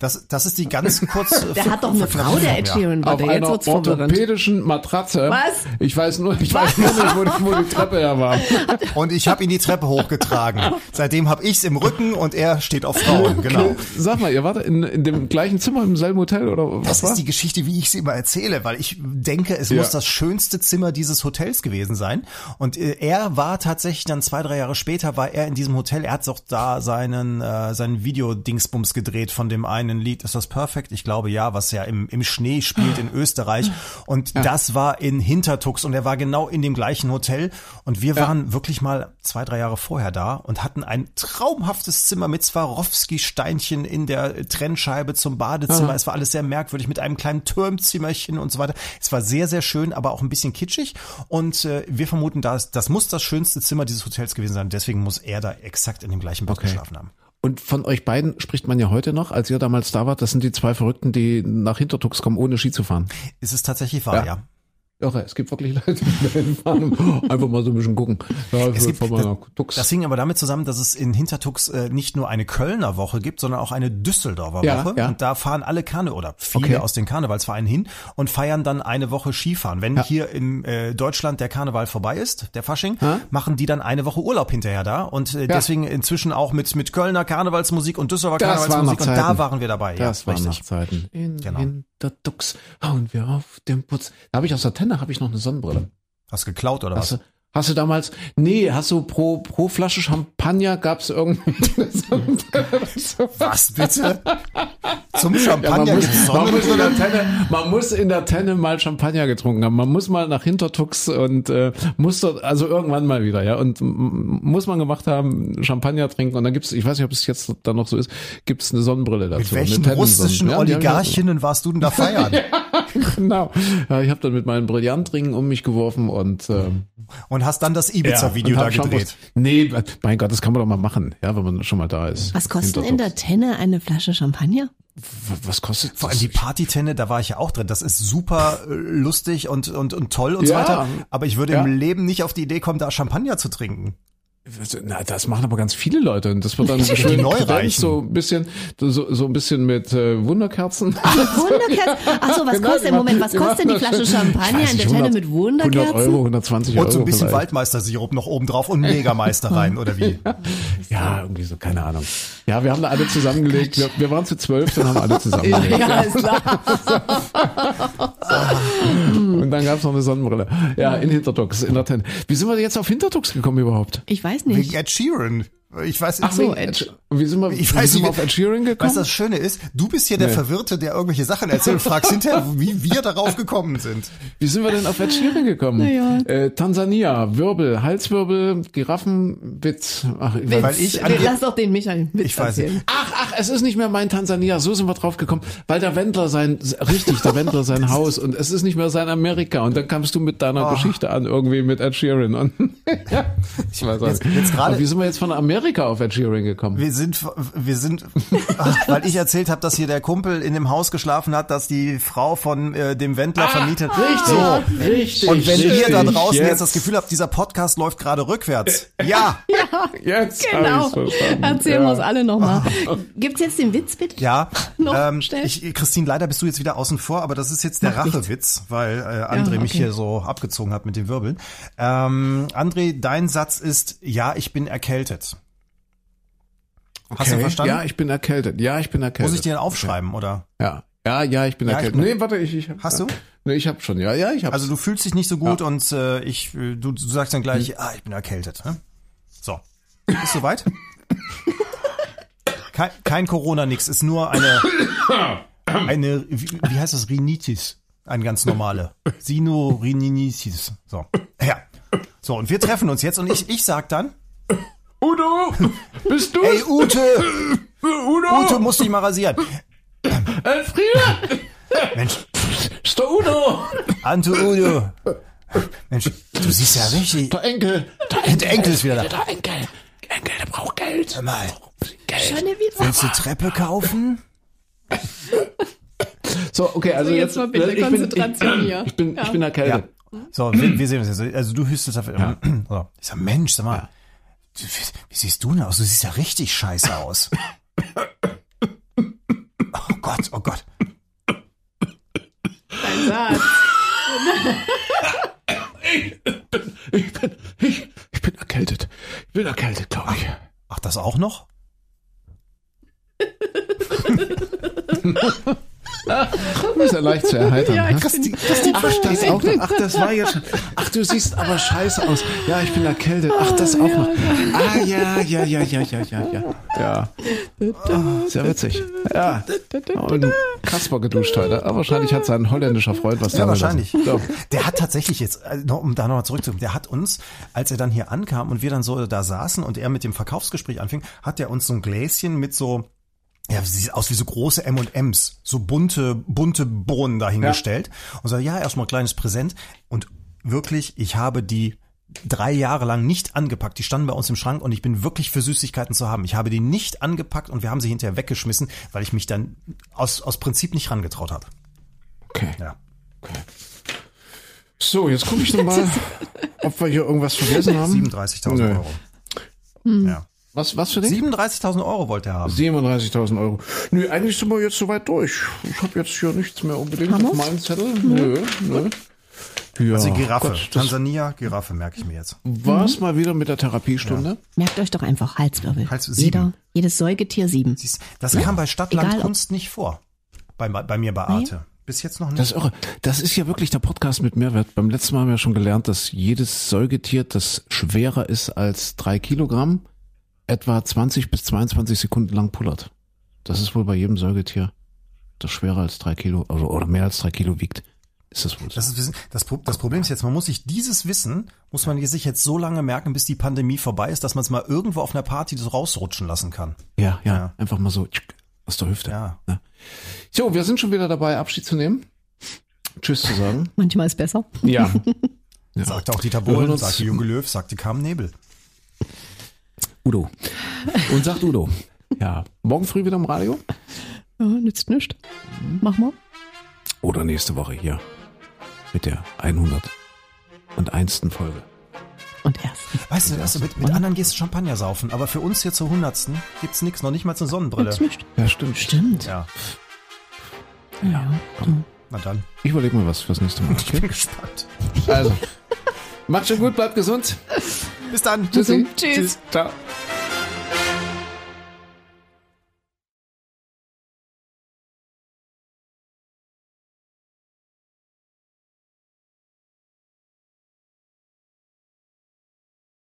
Das, das ist die ganz kurz. *laughs* Der hat doch eine Frau, der Ed Sheeran, Auf warte, jetzt einer verwirrend. orthopädischen Matratze. Was? Ich weiß nur, ich weiß nur nicht, wo, die- wo die Treppe her war. *laughs* Und ich habe ihn die Treppe hochgetragen. Seitdem habe ich's im Rücken und er steht auf Frauen, genau. Sag mal, ihr wart in, in dem gleichen Zimmer im selben Hotel oder was Das war? ist die Geschichte, wie ich sie immer erzähle, weil ich denke, es Ja. muss das schönste Zimmer dieses Hotels gewesen sein. Und äh, er war tatsächlich dann zwei, drei Jahre später, war er in diesem Hotel. Er hat auch da seinen, äh, seinen Videodingsbums gedreht von dem einen Lied. Ist das Perfect? Ich glaube ja, was ja im, im Schnee spielt in Österreich. Und das war in Hintertux und er war genau in dem gleichen Hotel. Und wir waren wirklich mal zwei, drei Jahre vorher da und hatten ein traumhaftes Zimmer mit Swarovski-Steinchen in der Trennscheibe zum Badezimmer. Es war alles sehr merkwürdig mit einem kleinen Turmzimmerchen und so weiter. Es war sehr, sehr schön, aber auch ein bisschen kitschig. Und äh, wir vermuten, das, das muss das schönste Zimmer dieses Hotels gewesen sein. Deswegen muss er da exakt in dem gleichen Bett Okay. geschlafen haben. Und von euch beiden spricht man ja heute noch, als ihr damals da wart. Das sind die zwei Verrückten, die nach Hintertux kommen, ohne Ski zu fahren. Ist es tatsächlich wahr, Ja. ja. Irre, es gibt wirklich Leute, die da hinfahren und einfach mal so ein bisschen gucken. Ja, Es gibt, nach Tux. das hing aber damit zusammen, dass es in Hintertux äh, nicht nur eine Kölner Woche gibt, sondern auch eine Düsseldorfer Ja, Woche. ja. Und da fahren alle Karne oder viele Okay. aus den Karnevalsvereinen hin und feiern dann eine Woche Skifahren. Wenn Ja. hier in äh, Deutschland der Karneval vorbei ist, der Fasching, machen die dann eine Woche Urlaub hinterher da. Und äh, Ja. deswegen inzwischen auch mit, mit Kölner Karnevalsmusik und Düsseldorfer Das Karnevalsmusik. Und da waren wir dabei. Das ja, waren noch. Zeiten. In Genau. Hintertux hauen wir auf den Putz. Da habe ich aus der Tenne habe ich noch eine Sonnenbrille. Hast geklaut oder Hast was? du, hast du damals, nee, hast du pro, pro Flasche Champagner gab's irgendwie eine *laughs* Sonnenbrille? Was bitte? Zum Ja, man, Champagner muss, man, muss in der Tenne, man muss in der Tenne mal Champagner getrunken haben. Man muss mal nach Hintertux und äh, muss dort, also irgendwann mal wieder, ja. Und muss man gemacht haben, Champagner trinken. Und dann gibt's, ich weiß nicht, ob es jetzt da noch so ist, gibt's eine Sonnenbrille dazu. Mit welchen russischen Ja, Oligarchinnen warst du denn da feiern? *laughs* *laughs* Genau. Ja, ich habe dann mit meinen Brillantringen um mich geworfen und ähm, Und hast dann das Ibiza-Video und da gedreht. Nee, mein Gott, das kann man doch mal machen, ja, wenn man schon mal da ist. Was kostet in der Tenne eine Flasche Champagner? Was kostet Vor allem die Partytenne, da war ich ja auch drin. Das ist super äh, lustig und, und, und toll und so Ja. weiter. Aber ich würde Ja. im Leben nicht auf die Idee kommen, da Champagner zu trinken. Na, das machen aber ganz viele Leute und das wird dann *laughs* schön Neureichen. kredenzt, so ein bisschen, so, so ein bisschen mit äh, Wunderkerzen. Wunderkerzen. *laughs* Achso, was Genau, kostet die denn? Moment, was kostet die die Flasche *laughs* Champagner in der Tenne 100 mit 100 Euro, Wunderkerzen? 120 Euro. Und so ein bisschen vielleicht. Waldmeister-Sirup noch oben drauf und Megameister rein, oder wie? Ja, irgendwie so, keine Ahnung. Ja, wir haben da alle zusammengelegt. Wir, wir waren zu zwölf, dann haben wir alle zusammengelegt. Ja, ist klar. Und dann gab's noch eine Sonnenbrille. Ja, in Hinterdux, in der Tent. Wie sind wir jetzt auf Hinterdux gekommen überhaupt? Ich weiß Wegen nicht. Ed Sheeran. Ich weiß Ach so, Ed. Und wie sind wir, Ich wie weiß sind wir nicht, auf Ed Sheeran gekommen? Was das Schöne ist, du bist hier der Nee. Verwirrte, der irgendwelche Sachen erzählt und fragst hinterher, *laughs* wie wir darauf gekommen sind. Wie sind wir denn auf Ed Sheeran gekommen? Naja. Äh, Tansania, Wirbel, Halswirbel, Giraffenwitz. Ach, ich weiß- Weil ich Nee, Lass doch den Michael Witz Ich weiß nicht. erzählen. Ach, ach, es ist nicht mehr mein Tansania. So sind wir drauf gekommen, weil der Wendler sein, richtig, der Wendler sein *laughs* Haus und es ist nicht mehr sein Amerika. Und dann kamst du mit deiner Oh. Geschichte an, irgendwie mit Ed Sheeran. Und, *laughs* ja, ich weiß auch Jetzt- nicht. jetzt gerade- Aber wie sind wir jetzt von Amerika auf Ed Sheeran gekommen? Wir sind, wir sind, ach, weil ich erzählt habe, dass hier der Kumpel in dem Haus geschlafen hat, dass die Frau von äh, dem Wendler vermietet. Richtig, So. richtig. Und wenn richtig. ihr da draußen jetzt. das Gefühl habt, dieser Podcast läuft gerade rückwärts. Ja, jetzt hab Genau. Erzählen wir uns Ja. alle nochmal. *laughs* Gibt's jetzt den Witz bitte? ja. *laughs* Noch ähm, schnell. ich, Christine, leider bist du jetzt wieder außen vor, aber das ist jetzt der. Rachewitz, weil äh, André mich okay. hier so abgezogen hat mit den Wirbeln. Ähm, André, dein Satz ist, ja, ich bin erkältet. Hast du Okay. verstanden? Ja, ich bin erkältet. Ja, ich bin erkältet. Muss ich dir den aufschreiben, oder? Ja. Ja, ja, ich bin Ja, ich erkältet. bin- nee, warte, ich, ich hab, Hast du? Nee, ich hab schon. Ja, ja, ich hab. Also du fühlst dich nicht so gut und äh, ich, äh, du, du sagst dann gleich, ah, ich bin erkältet. Ne? So, ist soweit? kein, kein Corona, nix. Ist nur eine, eine, wie, wie heißt das, Rhinitis, eine ganz normale. Sinorhinitis. So, ja. So und wir treffen uns jetzt und ich, ich sag dann, Udo, bist du? ey Ute, *laughs* Udo, Ute, musst dich mal rasieren. Elfriede, Mensch, ist der Udo, Ante Udo. Mensch, du siehst ja richtig. der Enkel, Der Enkel ist wieder da. der Enkel, Enkel, der braucht Geld. Hör mal, Geld. Willst du Treppe kaufen? So, okay, also So, jetzt, jetzt mal bitte ich bin, Konzentration ich, hier. Ich bin, ich Ja. bin erkältet. So, wir, wir sehen uns jetzt. Also du hüstest auf. So. Ich sag, Mensch, sag mal, wie, wie siehst du denn aus? Du siehst ja richtig scheiße aus. Oh Gott, oh Gott. Ein Satz. Ich bin, ich, ich bin erkältet. Ich bin erkältet, glaube ich. Ach, das auch noch? *laughs* *laughs* Du bist ja leicht zu erheitern. Ja, ne? Christi, Christi, Ach, das auch noch. Ach, das war jetzt schon. Ach, du siehst aber scheiße aus. Ja, ich bin erkältet. Ach, das auch noch. Ah, ja, ja, ja, ja, ja, ja, ja. Ja. Ah, Sehr witzig. Ja. Und Kasper geduscht heute. Aber wahrscheinlich hat sein holländischer Freund was Ja, wahrscheinlich. So. Der hat tatsächlich jetzt, äh, um da nochmal zurückzukommen, der hat uns, als er dann hier ankam und wir dann so da saßen und er mit dem Verkaufsgespräch anfing, hat er uns so ein Gläschen mit so, ja, sieht aus wie so große M&M's, so bunte, bunte Bohnen dahingestellt und so, ja, erstmal ein kleines Präsent und wirklich, ich habe die drei Jahre lang nicht angepackt. Die standen bei uns im Schrank und ich bin wirklich für Süßigkeiten zu haben. Ich habe die nicht angepackt und wir haben sie hinterher weggeschmissen, weil ich mich dann aus, aus Prinzip nicht rangetraut habe. Okay. Ja. So, jetzt gucke ich nochmal, *laughs* ob wir hier irgendwas vergessen haben. 37.000 Nö. Euro. Ja. Was, was für dich? 37.000 Euro wollte er haben. 37.000 Euro. Nö, eigentlich sind wir jetzt soweit durch. Ich habe jetzt hier nichts mehr unbedingt Haben auf wir's? meinem Zettel. Nö, nö. Ja, Also Giraffe. Gott, das Tansania, Giraffe, merke ich mir jetzt. war's mal wieder mit der Therapiestunde. Merkt euch doch einfach Halswirbel. Hals- sieben. Jeder, jedes Säugetier sieben. Siehst, Das kam bei Stadtland Egal, ob- Kunst nicht vor. Bei, bei mir bei Arte. Bis jetzt noch nicht. Das ist irre. Das ist ja wirklich der Podcast mit Mehrwert. Beim letzten Mal haben wir schon gelernt, dass jedes Säugetier, das schwerer ist als drei Kilogramm, etwa 20 bis 22 Sekunden lang pullert. Das ist wohl bei jedem Säugetier, das schwerer als drei Kilo also, oder mehr als drei Kilo wiegt. Ist das wohl so? Das, ist, das, das Problem ist jetzt, man muss sich dieses Wissen, muss man sich jetzt so lange merken, bis die Pandemie vorbei ist, dass man es mal irgendwo auf einer Party so rausrutschen lassen kann. Ja, ja, Ja. einfach mal so aus der Hüfte. Ja. Ne? So, wir sind schon wieder dabei, Abschied zu nehmen. Tschüss zu sagen. Manchmal ist besser. Ja. *laughs* ja. Sagte auch Dieter hören Bohlen, sagte Junge Löw, sagte Carmen Nebel. Udo. Und sagt Udo. Ja. Morgen früh wieder im Radio? Ja, nützt nichts. Mach mal. Oder nächste Woche hier. Mit der 101. Folge. Und erst. Weißt du, du mit, mit anderen gehst du Champagner saufen, aber für uns hier zur Hundertsten gibt's nix, noch nicht mal eine Sonnenbrille. Ja, stimmt. Stimmt. Ja, Ja. na dann. Ich überlege mir was fürs nächste Mal. Ich Okay? bin gespannt. Also, macht schon gut, bleibt gesund. Bis dann. Tschüssi. Tschüss. Ciao.